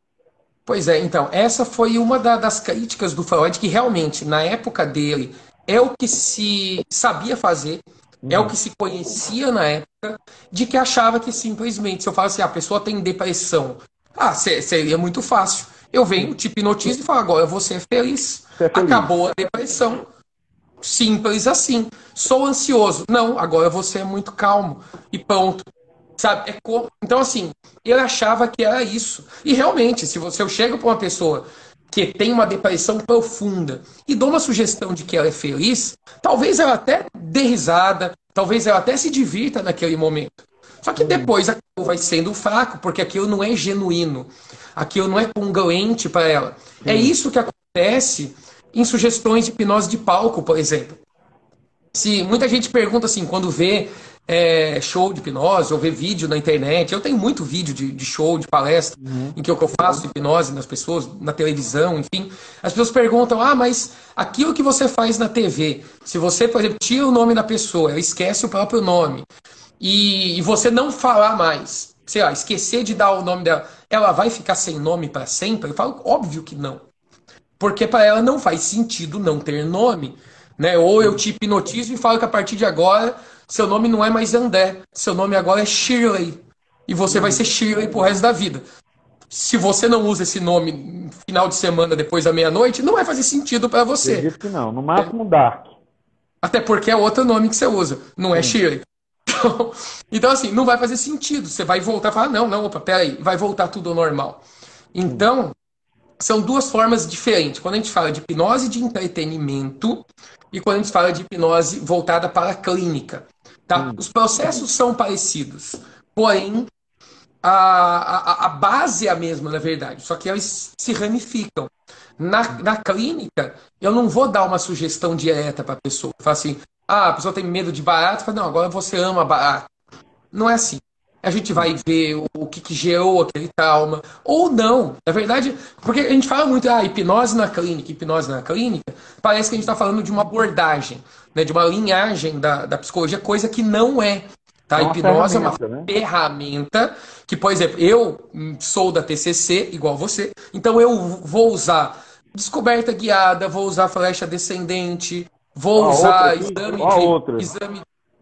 é, então, essa foi uma da- das críticas do Freud, que realmente, na época dele, é o que se sabia fazer, é o que se conhecia na época, de que achava que simplesmente, se eu falo assim, "Ah, a pessoa tem depressão, ah, se- seria muito fácil. Eu venho, te hipnotizo e falo, agora você é feliz. Você é feliz. Acabou a depressão. Simples assim. Sou ansioso. Não, agora você é muito calmo. E pronto. Sabe? É Então, assim, ele achava que era isso. E realmente, se você eu chego para uma pessoa que tem uma depressão profunda e dou uma sugestão de que ela é feliz, talvez ela até dê risada, talvez ela até se divirta naquele momento. Só que depois aquilo vai sendo fraco, porque aquilo não é genuíno. Aquilo não é congruente para ela. É isso que acontece em sugestões de hipnose de palco, por exemplo. Se muita gente pergunta assim, quando vê é, show de hipnose ou vê vídeo na internet, eu tenho muito vídeo de, de show, de palestra, em que eu que eu faço hipnose nas pessoas, na televisão, enfim. As pessoas perguntam, ah, mas aquilo que você faz na TV, se você, por exemplo, tira o nome da pessoa, ela esquece o próprio nome, e, e você não falar mais, sei lá, esquecer de dar o nome dela, ela vai ficar sem nome para sempre? Eu falo, óbvio que não. Porque para ela não faz sentido não ter nome. Né? Ou eu te hipnotizo e falo que a partir de agora seu nome não é mais André, seu nome agora é Shirley. E você vai ser Shirley pro resto da vida. Se você não usa esse nome no final de semana depois da meia-noite, não vai fazer sentido para você. Eu disse que não, no máximo Dark. Até porque é outro nome que você usa, não é Shirley. Então, então, assim, não vai fazer sentido. Você vai voltar e falar, não, não, opa, peraí, vai voltar tudo ao normal. Então, são duas formas diferentes. Quando a gente fala de hipnose de entretenimento e quando a gente fala de hipnose voltada para a clínica. Tá? Os processos são parecidos, porém a, a, a base é a mesma, na verdade, só que eles se ramificam. Na, na clínica, eu não vou dar uma sugestão direta para a pessoa. Falar assim, ah, a pessoa tem medo de barato, fala, não, agora você ama barato. Não é assim. A gente vai ver o, o que, que, gerou aquele trauma. Ou não. Na verdade, porque a gente fala muito, ah, hipnose na clínica, hipnose na clínica, parece que a gente está falando de uma abordagem, né, de uma linhagem da, da psicologia, coisa que não é. Tá? É a hipnose é uma né? ferramenta que, por exemplo, eu sou da TCC, igual você, então eu vou usar descoberta guiada, vou usar flecha descendente, Vou usar exame, de, exame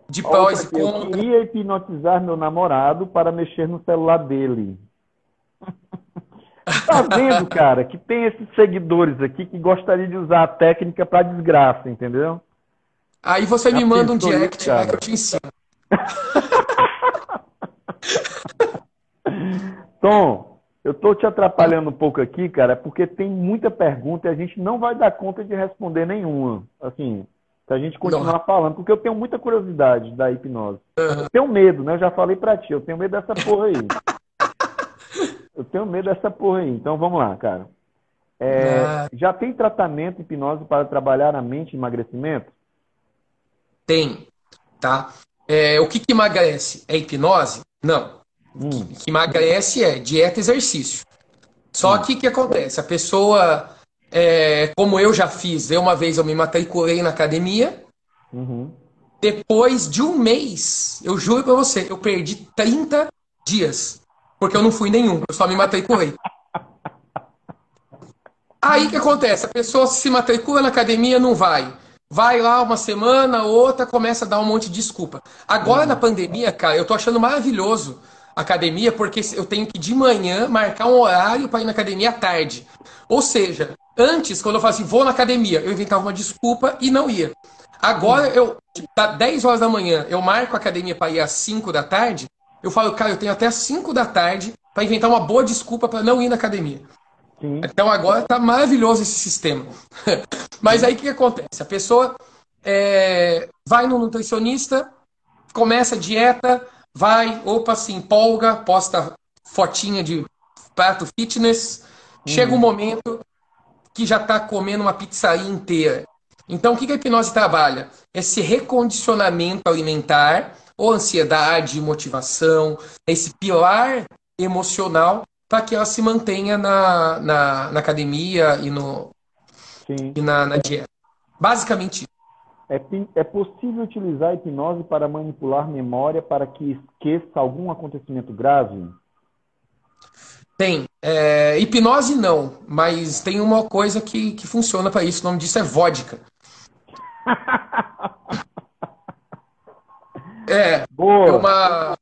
de pós e contra. Eu queria hipnotizar meu namorado para mexer no celular dele. tá vendo, cara, que tem esses seguidores aqui que gostariam de usar a técnica para desgraça, entendeu? Aí você me manda um direct isso, que eu te ensino. Tom, eu tô te atrapalhando um pouco aqui, cara, porque tem muita pergunta e a gente não vai dar conta de responder nenhuma. Assim, se a gente continuar não. falando, porque eu tenho muita curiosidade da hipnose. Uhum. Eu tenho medo, né? Eu já falei pra ti, eu tenho medo dessa porra aí. eu tenho medo dessa porra aí. Então vamos lá, cara. É, ah. Já tem tratamento hipnose para trabalhar a mente e emagrecimento? Tem, tá? É, o que, que emagrece? É hipnose? Não. Hum. O que emagrece é dieta e exercício. Só hum. que o que acontece? A pessoa, é, como eu já fiz, eu uma vez eu me matriculei na academia. Uhum. Depois de um mês, eu juro pra você, eu perdi 30 dias. Porque eu não fui nenhum, eu só me matriculei. Aí o que acontece? A pessoa se matricula na academia, não vai. Vai lá uma semana, outra, começa a dar um monte de desculpa. Agora uhum. na pandemia, cara, eu tô achando maravilhoso academia porque eu tenho que de manhã marcar um horário para ir na academia à tarde. Ou seja, antes, quando eu falava assim, vou na academia, eu inventava uma desculpa e não ia. Agora, eu, tipo, tá 10 horas da manhã, eu marco a academia para ir às 5 da tarde, eu falo, cara, eu tenho até às 5 da tarde para inventar uma boa desculpa para não ir na academia. Sim. Então agora tá maravilhoso esse sistema. Mas aí o que acontece? A pessoa é, vai no nutricionista, começa a dieta, vai, opa, se empolga, posta fotinha de prato fitness, uhum. chega um momento que já está comendo uma pizzaria inteira. Então, o que a hipnose trabalha? Esse recondicionamento alimentar, ou ansiedade, motivação, esse pilar emocional para que ela se mantenha na, na, na academia e, no, e na, na dieta. Basicamente isso. É, é possível utilizar a hipnose para manipular memória para que esqueça algum acontecimento grave? Tem. É, hipnose não, mas tem uma coisa que, que funciona para isso. O nome disso é vodka. é. Boa. Uma,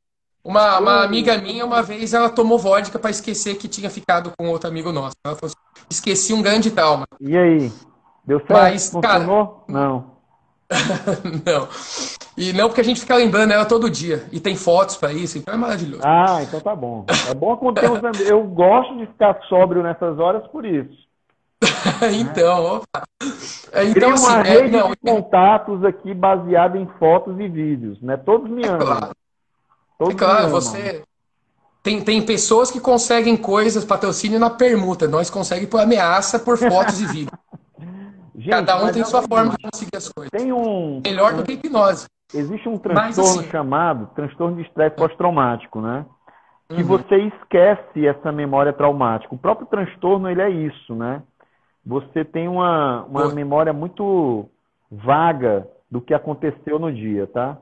uma, uma amiga minha, uma vez, ela tomou vodka para esquecer que tinha ficado com outro amigo nosso. Ela falou assim, esqueci um grande trauma. E aí? Deu certo? Mas, Funcionou? Cara, não. não. E não porque a gente fica lembrando ela todo dia. E tem fotos para isso, então é maravilhoso. Ah, então tá bom. É bom quando tem uns... Eu gosto de ficar sóbrio nessas horas por isso. então, opa. É, então, assim, uma é, rede não, de contatos aqui baseada em fotos e vídeos, né? Todos me amam. É claro, Todos é claro você... Tem, tem pessoas que conseguem coisas, patrocínio na permuta. Nós conseguimos por ameaça, por fotos e vídeos. Gente, Cada um tem sua forma de conseguir as coisas. Tem um, Melhor do que hipnose. Existe um transtorno assim, chamado transtorno de estresse pós-traumático, né? Que uhum. você esquece essa memória traumática. O próprio transtorno, ele é isso, né? Você tem uma, uma memória muito vaga do que aconteceu no dia, tá?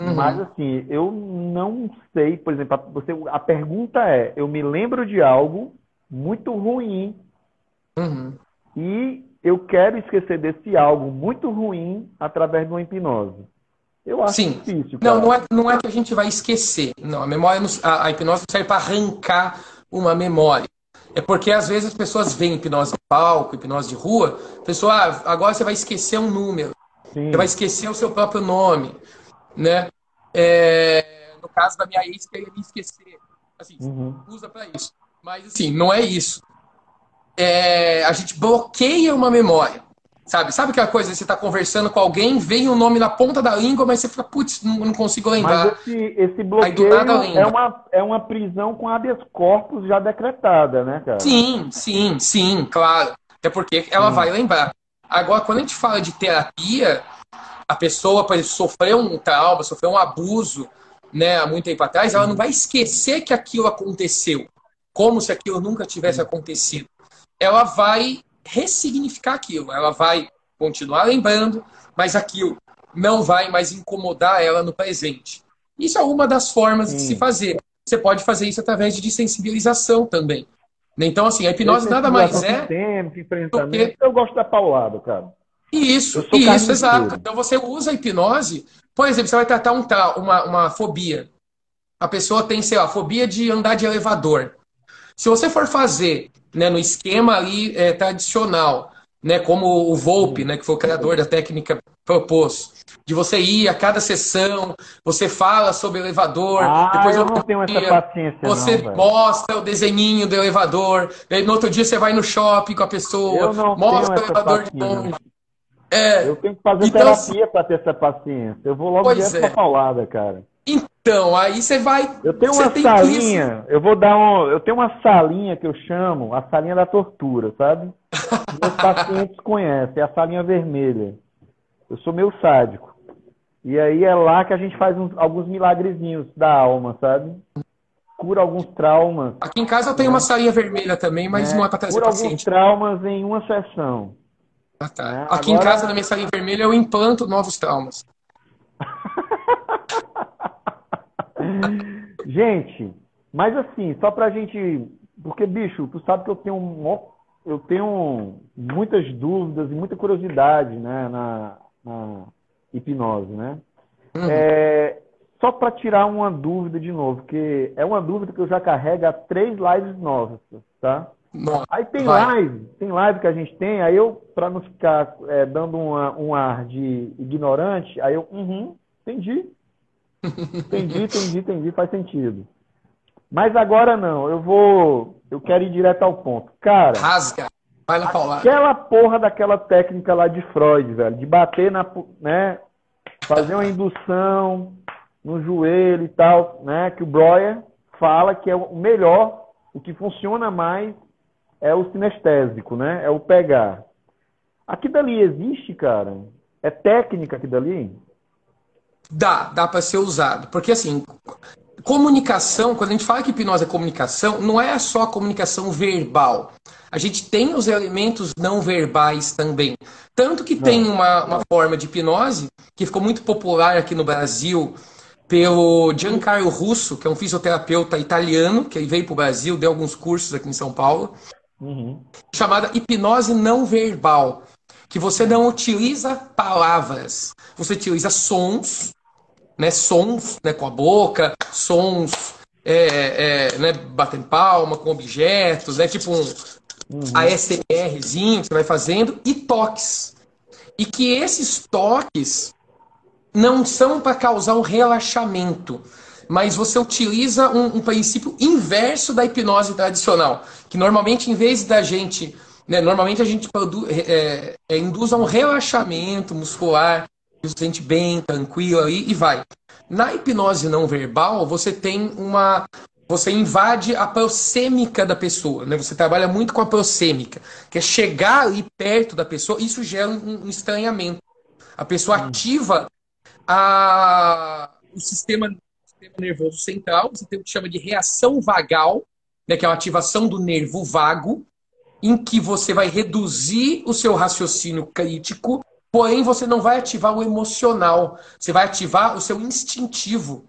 Uhum. Mas assim, eu não sei, por exemplo, você, a pergunta é: eu me lembro de algo muito ruim uhum. e eu quero esquecer desse algo muito ruim através de uma hipnose. Eu acho Sim. difícil. Cara. Não, não é, não é que a gente vai esquecer. Não, a memória, a, a hipnose serve para arrancar uma memória. É porque às vezes as pessoas veem hipnose de palco, hipnose de rua, a pessoa, ah, agora você vai esquecer um número, Sim. você vai esquecer o seu próprio nome, né? É, no caso da minha ex, que eu ia me esquecer. Assim, uhum. usa para isso. Mas assim, não é isso. É, a gente bloqueia uma memória. Sabe? Sabe aquela coisa, você está conversando com alguém, vem o um nome na ponta da língua, mas você fica, putz, não, não, consigo lembrar. Mas esse, esse bloqueio é, uma, é uma prisão com habeas corpus já decretada, né, cara? Sim, sim, sim, claro. Até porque ela vai lembrar. Agora, quando a gente fala de terapia, a pessoa sofreu um trauma, sofreu um abuso, né, há muito tempo atrás, ela não vai esquecer que aquilo aconteceu, como se aquilo nunca tivesse acontecido. Ela vai ressignificar aquilo. Ela vai continuar lembrando, mas aquilo não vai mais incomodar ela no presente. Isso é uma das formas Sim. de se fazer. Você pode fazer isso através de sensibilização também. Então, assim, a hipnose nada mais é. Tempo, enfrentamento. Eu gosto da paulada, cara. Isso, isso, exato. Então você usa a hipnose, por exemplo, você vai tratar um, uma, uma fobia. A pessoa tem, sei lá, fobia de andar de elevador. Se você for fazer né, no esquema ali é, tradicional, né, como o Volpe, né, que foi o criador da técnica, propôs, de você ir a cada sessão, você fala sobre o elevador, ah, depois eu não dia, tenho essa paciência. Você não, mostra o desenhinho do elevador, aí no outro dia você vai no shopping com a pessoa, mostra o elevador de longe. É, eu tenho que fazer então, terapia para ter essa paciência. Eu vou logo direto é. pra paulada, cara. Então, aí você vai. Eu tenho uma salinha, eu vou dar um. Eu tenho uma salinha que eu chamo a salinha da tortura, sabe? Meus pacientes conhecem, é a salinha vermelha. Eu sou meio sádico. E aí é lá que a gente faz uns, alguns milagrezinhos da alma, sabe? Cura alguns traumas. Aqui em casa eu tenho né? uma salinha vermelha também, mas é, não é para trazer cura paciente. alguns traumas em uma sessão. Ah, tá. Né? Aqui Agora... em casa, na minha salinha vermelha, eu implanto novos traumas. gente, mas assim, só pra gente. Porque, bicho, tu sabe que eu tenho, um, eu tenho muitas dúvidas e muita curiosidade né, na, na hipnose, né? Uhum. É, só para tirar uma dúvida de novo, porque é uma dúvida que eu já carrego há três lives novas, tá? Nossa, aí tem vai. live, tem live que a gente tem, aí eu, para não ficar é, dando uma, um ar de ignorante, aí eu, uhum, entendi. Entendi, entendi, entendi, faz sentido. Mas agora não, eu vou. Eu quero ir direto ao ponto. Cara. Rasga. Vai na paulada. Aquela porra daquela técnica lá de Freud, velho, de bater na. né? Fazer uma indução no joelho e tal, né? Que o Breuer fala que é o melhor, o que funciona mais é o sinestésico, né? É o pegar. Aqui dali existe, cara? É técnica aqui dali? Dá, dá para ser usado. Porque assim, comunicação, quando a gente fala que hipnose é comunicação, não é só a comunicação verbal. A gente tem os elementos não verbais também. Tanto que não. tem uma, uma forma de hipnose que ficou muito popular aqui no Brasil pelo Giancarlo Russo, que é um fisioterapeuta italiano, que veio para o Brasil, deu alguns cursos aqui em São Paulo, uhum. chamada hipnose não verbal, que você não utiliza palavras, você utiliza sons né, sons né, com a boca, sons é, é, né, batendo palma com objetos, né, tipo um uhum. ASMRzinho que você vai fazendo, e toques. E que esses toques não são para causar um relaxamento, mas você utiliza um, um, princípio inverso da hipnose tradicional, que normalmente, em vez da gente. Né, normalmente a gente produz, é, é, induz a um relaxamento muscular, se sente bem, tranquilo aí e vai. Na hipnose não verbal, você tem uma. Você invade a prosêmica da pessoa, né? Você trabalha muito com a prosêmica, que é chegar ali perto da pessoa, isso gera um, um estranhamento. A pessoa hum. ativa a, o sistema, sistema nervoso central, você tem o que chama de reação vagal, né, que é uma ativação do nervo vago, em que você vai reduzir o seu raciocínio crítico Porém, você não vai ativar o emocional, você vai ativar o seu instintivo.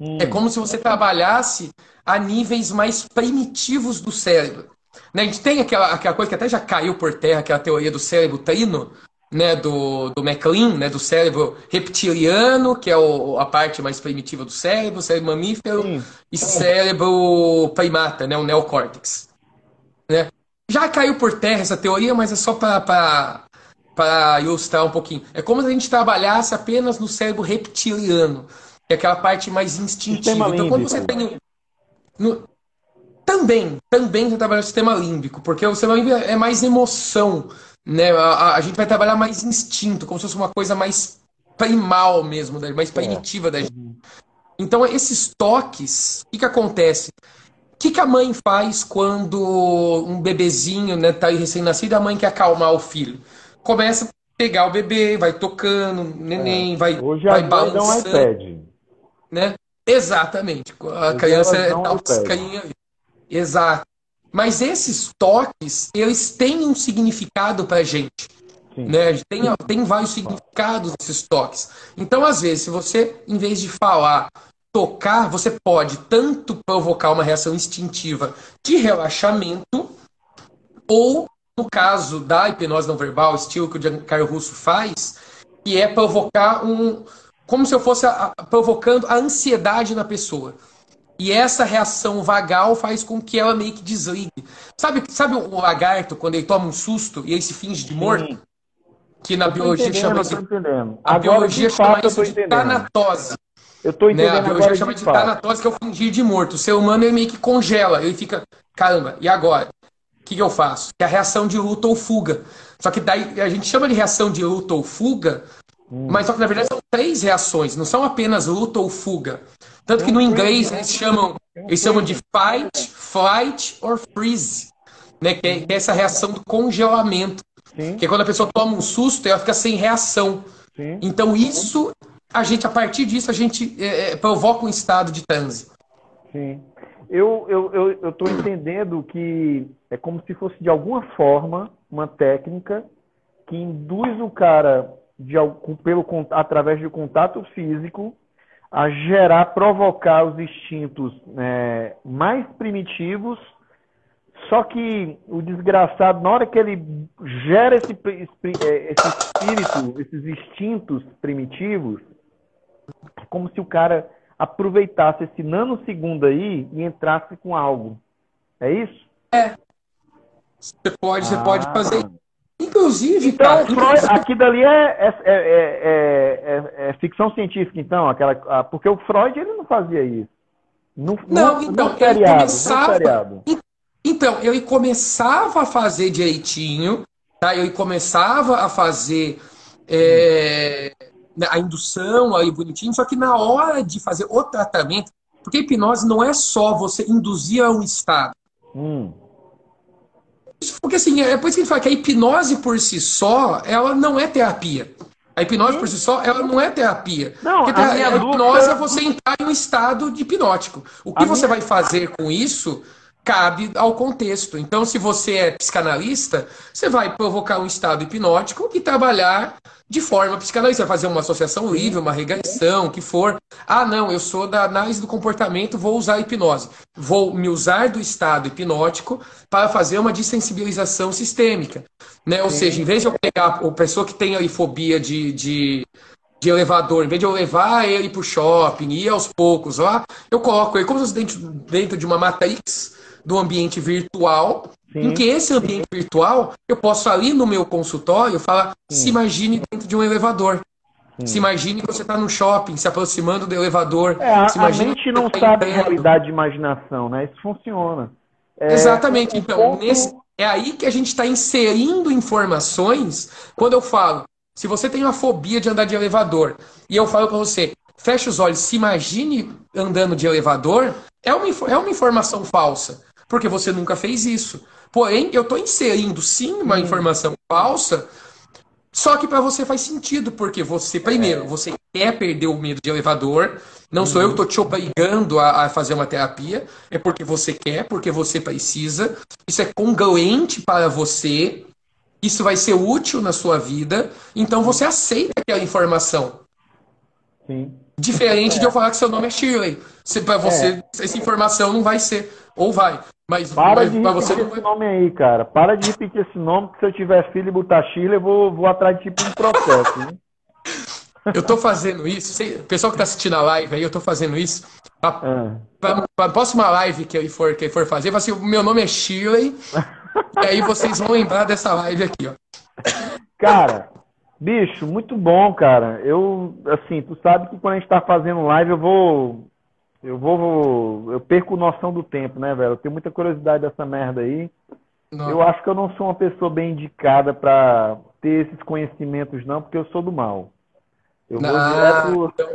Hum. É como se você trabalhasse a níveis mais primitivos do cérebro. Né? A gente tem aquela, aquela coisa que até já caiu por terra, aquela teoria do cérebro trino, né, do, do MacLean, né, do cérebro reptiliano, que é o, a parte mais primitiva do cérebro, cérebro mamífero, Sim. e cérebro primata, né, o neocórtex. Né? Já caiu por terra essa teoria, mas é só para ilustrar um pouquinho. É como se a gente trabalhasse apenas no cérebro reptiliano, que é aquela parte mais instintiva. Então, quando você tem. No, também, também você trabalha no sistema límbico, porque o sistema límbico é mais emoção. Né? A, a, gente vai trabalhar mais instinto, como se fosse uma coisa mais primal mesmo, mais é. primitiva da gente. Então, esses toques, o que, que acontece? O que, que a mãe faz quando um bebezinho né, tá recém-nascido e a mãe quer acalmar o filho? Começa a pegar o bebê, vai tocando, neném, é. vai, Hoje vai balançando. Dá um iPad. Né? Exatamente. A Hoje criança é tal Exato. Mas esses toques, eles têm um significado para a gente. Né? Tem, tem vários significados esses toques. Então, às vezes, se você, em vez de falar, tocar, você pode tanto provocar uma reação instintiva de relaxamento, ou, no caso da hipnose não verbal, estilo que o Giancarlo Russo faz, que é provocar um. como se eu fosse a, a, provocando a ansiedade na pessoa. E essa reação vagal faz com que ela meio que desligue. Sabe, sabe o lagarto, quando ele toma um susto e ele se finge de morto? Sim. Que na biologia chama isso. A biologia chama isso de tanatose. Eu tô entendendo. Né? A biologia chama de, de tanatose, que é o fingir de morto. O ser humano ele meio que congela, ele fica, caramba, e agora? O que, que eu faço? Que é a reação de luta ou fuga. Só que daí a gente chama de reação de luta ou fuga, hum. mas só que na verdade são três reações, não são apenas luta ou fuga. Tanto que no inglês eles chamam, eles chamam de fight, flight or freeze, né? Que é, que é essa reação do congelamento. Sim. Que é quando a pessoa toma um susto, ela fica sem reação. Sim. Então isso, a gente, a partir disso, a gente é, é provoca um estado de transe. Sim. Eu estou eu, eu, eu entendendo que é como se fosse de alguma forma uma técnica que induz o cara de, pelo, através do contato físico a gerar, provocar os instintos né, mais primitivos. Só que o desgraçado, na hora que ele gera esse, é, esse espírito, esses instintos primitivos, é como se o cara aproveitasse esse nanosegundo aí e entrasse com algo. É isso? É. Você pode, você pode ah. fazer Inclusive, então, cara, Freud, aqui dali é, é, é, é, ficção científica, então, aquela, porque o Freud ele não fazia isso. No, não, no, então, no seriado, ele começava, então, ele começava a fazer direitinho, tá? Ele começava a fazer a indução aí bonitinho, só que na hora de fazer o tratamento, porque a hipnose não é só você induzir a um estado. Hum. Porque assim, é por isso que a gente fala que a hipnose por si só, ela não é terapia. A hipnose por si só, ela não é terapia. Não, Porque a, a hipnose é você entrar em um estado de hipnótico. O que a você minha... vai fazer com isso cabe ao contexto. Então, se você é psicanalista, você vai provocar um estado hipnótico e trabalhar de forma psicanalista. Vai fazer uma associação livre, uma regressão, o que for. Ah, não, eu sou da análise do comportamento, vou usar a hipnose. Vou me usar do estado hipnótico para fazer uma dessensibilização sistêmica. Né? Ou seja, em vez de eu pegar a pessoa que tem aí fobia de, de de elevador, em vez de eu levar ele para o shopping, ir aos poucos lá, eu coloco ele como se fosse dentro, dentro de uma matrix do ambiente virtual, Sim. em que esse ambiente virtual eu posso ali no meu consultório falar, Sim. se imagine dentro de um elevador. Sim. Se imagine que você está no shopping, se aproximando do elevador. É, a, se a gente não tá sabe a realidade de imaginação, né? Isso funciona. É, Exatamente. Então, ponto... nesse, é aí que a gente está inserindo informações. Quando eu falo, se você tem uma fobia de andar de elevador, e eu falo para você, feche os olhos, se imagine andando de elevador, é uma, é uma informação falsa porque você nunca fez isso. Porém, eu estou inserindo sim uma hum. informação falsa, só que para você faz sentido, porque você, primeiro, é. você quer perder o medo de elevador, não sou eu que estou te obrigando a, a, fazer uma terapia, é porque você quer, porque você precisa, isso é congruente para você, isso vai ser útil na sua vida, então você aceita aquela informação. Sim. Diferente é. de eu falar que seu nome é Shirley. Para você, é. essa informação não vai ser. Ou vai. Mas, para mas de repetir você esse nome aí, cara. Para de repetir esse nome, que se eu tiver filho e botar Shirley, eu vou, vou atrás de tipo um processo. Né? Eu tô fazendo isso. O pessoal que tá assistindo a live aí, eu tô fazendo isso. A próxima live que eu for, que eu for fazer, eu assim, o meu nome é Shirley. e aí vocês vão lembrar dessa live aqui, ó. Cara, bicho, muito bom, cara. Eu, assim, tu sabe que quando a gente tá fazendo live, eu vou. Eu vou. Eu perco noção do tempo, né, velho? Eu tenho muita curiosidade dessa merda aí. Não. Eu acho que eu não sou uma pessoa bem indicada para ter esses conhecimentos, não, porque eu sou do mal. Eu vou ah, direto. Então...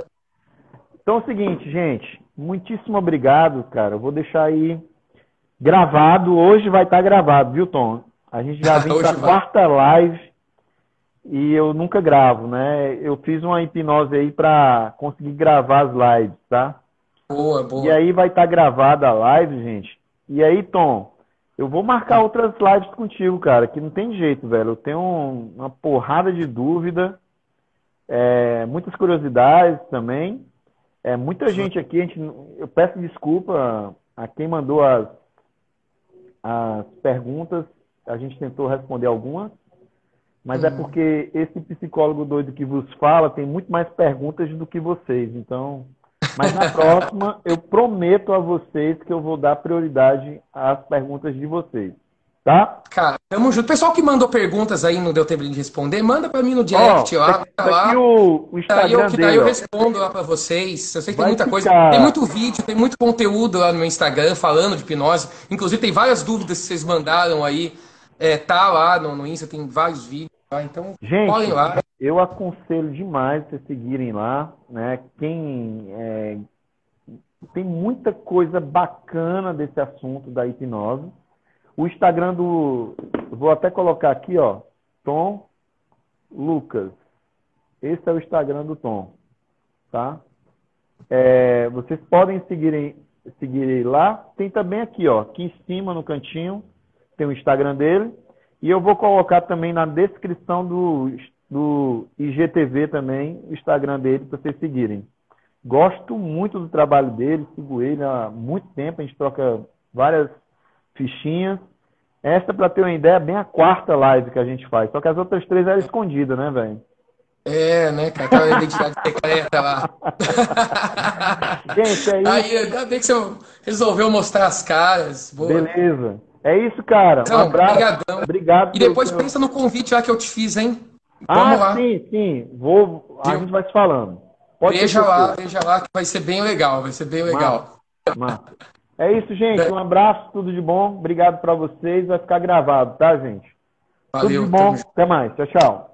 então é o seguinte, gente. Muitíssimo obrigado, cara. Eu vou deixar aí gravado. Hoje vai estar tá gravado, viu, Tom? A gente já vem para a quarta live e eu nunca gravo, né? Eu fiz uma hipnose aí para conseguir gravar as lives, tá? Boa, boa. E aí vai estar tá gravada a live, gente. E aí, Tom, eu vou marcar outras lives contigo, cara, que não tem jeito, velho. Eu tenho uma porrada de dúvida, é, muitas curiosidades também. É, muita gente aqui, a gente, eu peço desculpa a quem mandou as, as perguntas, a gente tentou responder algumas, mas é uhum. é porque esse psicólogo doido que vos fala tem muito mais perguntas do que vocês. Então, mas na próxima eu prometo a vocês que eu vou dar prioridade às perguntas de vocês. Tá? Cara, tamo junto. Pessoal que mandou perguntas aí, não deu tempo de responder, manda pra mim no direct oh, lá. Tá lá. O, o Instagram daí eu, dele, daí eu respondo lá pra vocês. Eu sei que tem muita ficar... coisa. Tem muito vídeo, tem muito conteúdo lá no meu Instagram falando de hipnose. Inclusive, tem várias dúvidas que vocês mandaram aí. É, tá lá no, no Insta, tem vários vídeos lá. Então, Gente, lá. Eu aconselho demais vocês seguirem lá. Né? Quem. É... Tem muita coisa bacana desse assunto da hipnose. O Instagram do. Vou até colocar aqui, ó. Tom Lucas. Esse é o Instagram do Tom. Tá? É, vocês podem seguir, seguir lá. Tem também aqui, ó. Aqui em cima no cantinho. Tem o Instagram dele. E eu vou colocar também na descrição do, do IGTV também o Instagram dele para vocês seguirem. Gosto muito do trabalho dele, sigo ele há muito tempo, a gente troca várias fichinhas. Esta, para ter uma ideia, é bem a quarta live que a gente faz. Só que as outras três eram escondidas, né, velho? É, né, cara? Aquela identidade secreta lá. Gente, é isso. Aí, ainda bem que você resolveu mostrar as caras. Boa. Beleza. É isso, cara. Então, um abraço. Obrigadão. Obrigado. E depois seu... pensa no convite lá que eu te fiz, hein? Vamos ah, lá. sim, sim. Vou... A gente vai se falando. Pode veja lá, veja lá que vai ser bem legal. Vai ser bem legal. Massa. Massa. É isso, gente. Um abraço, tudo de bom. Obrigado para vocês. Vai ficar gravado, tá, gente? Valeu, tudo de bom. Até mais. Tchau, tchau.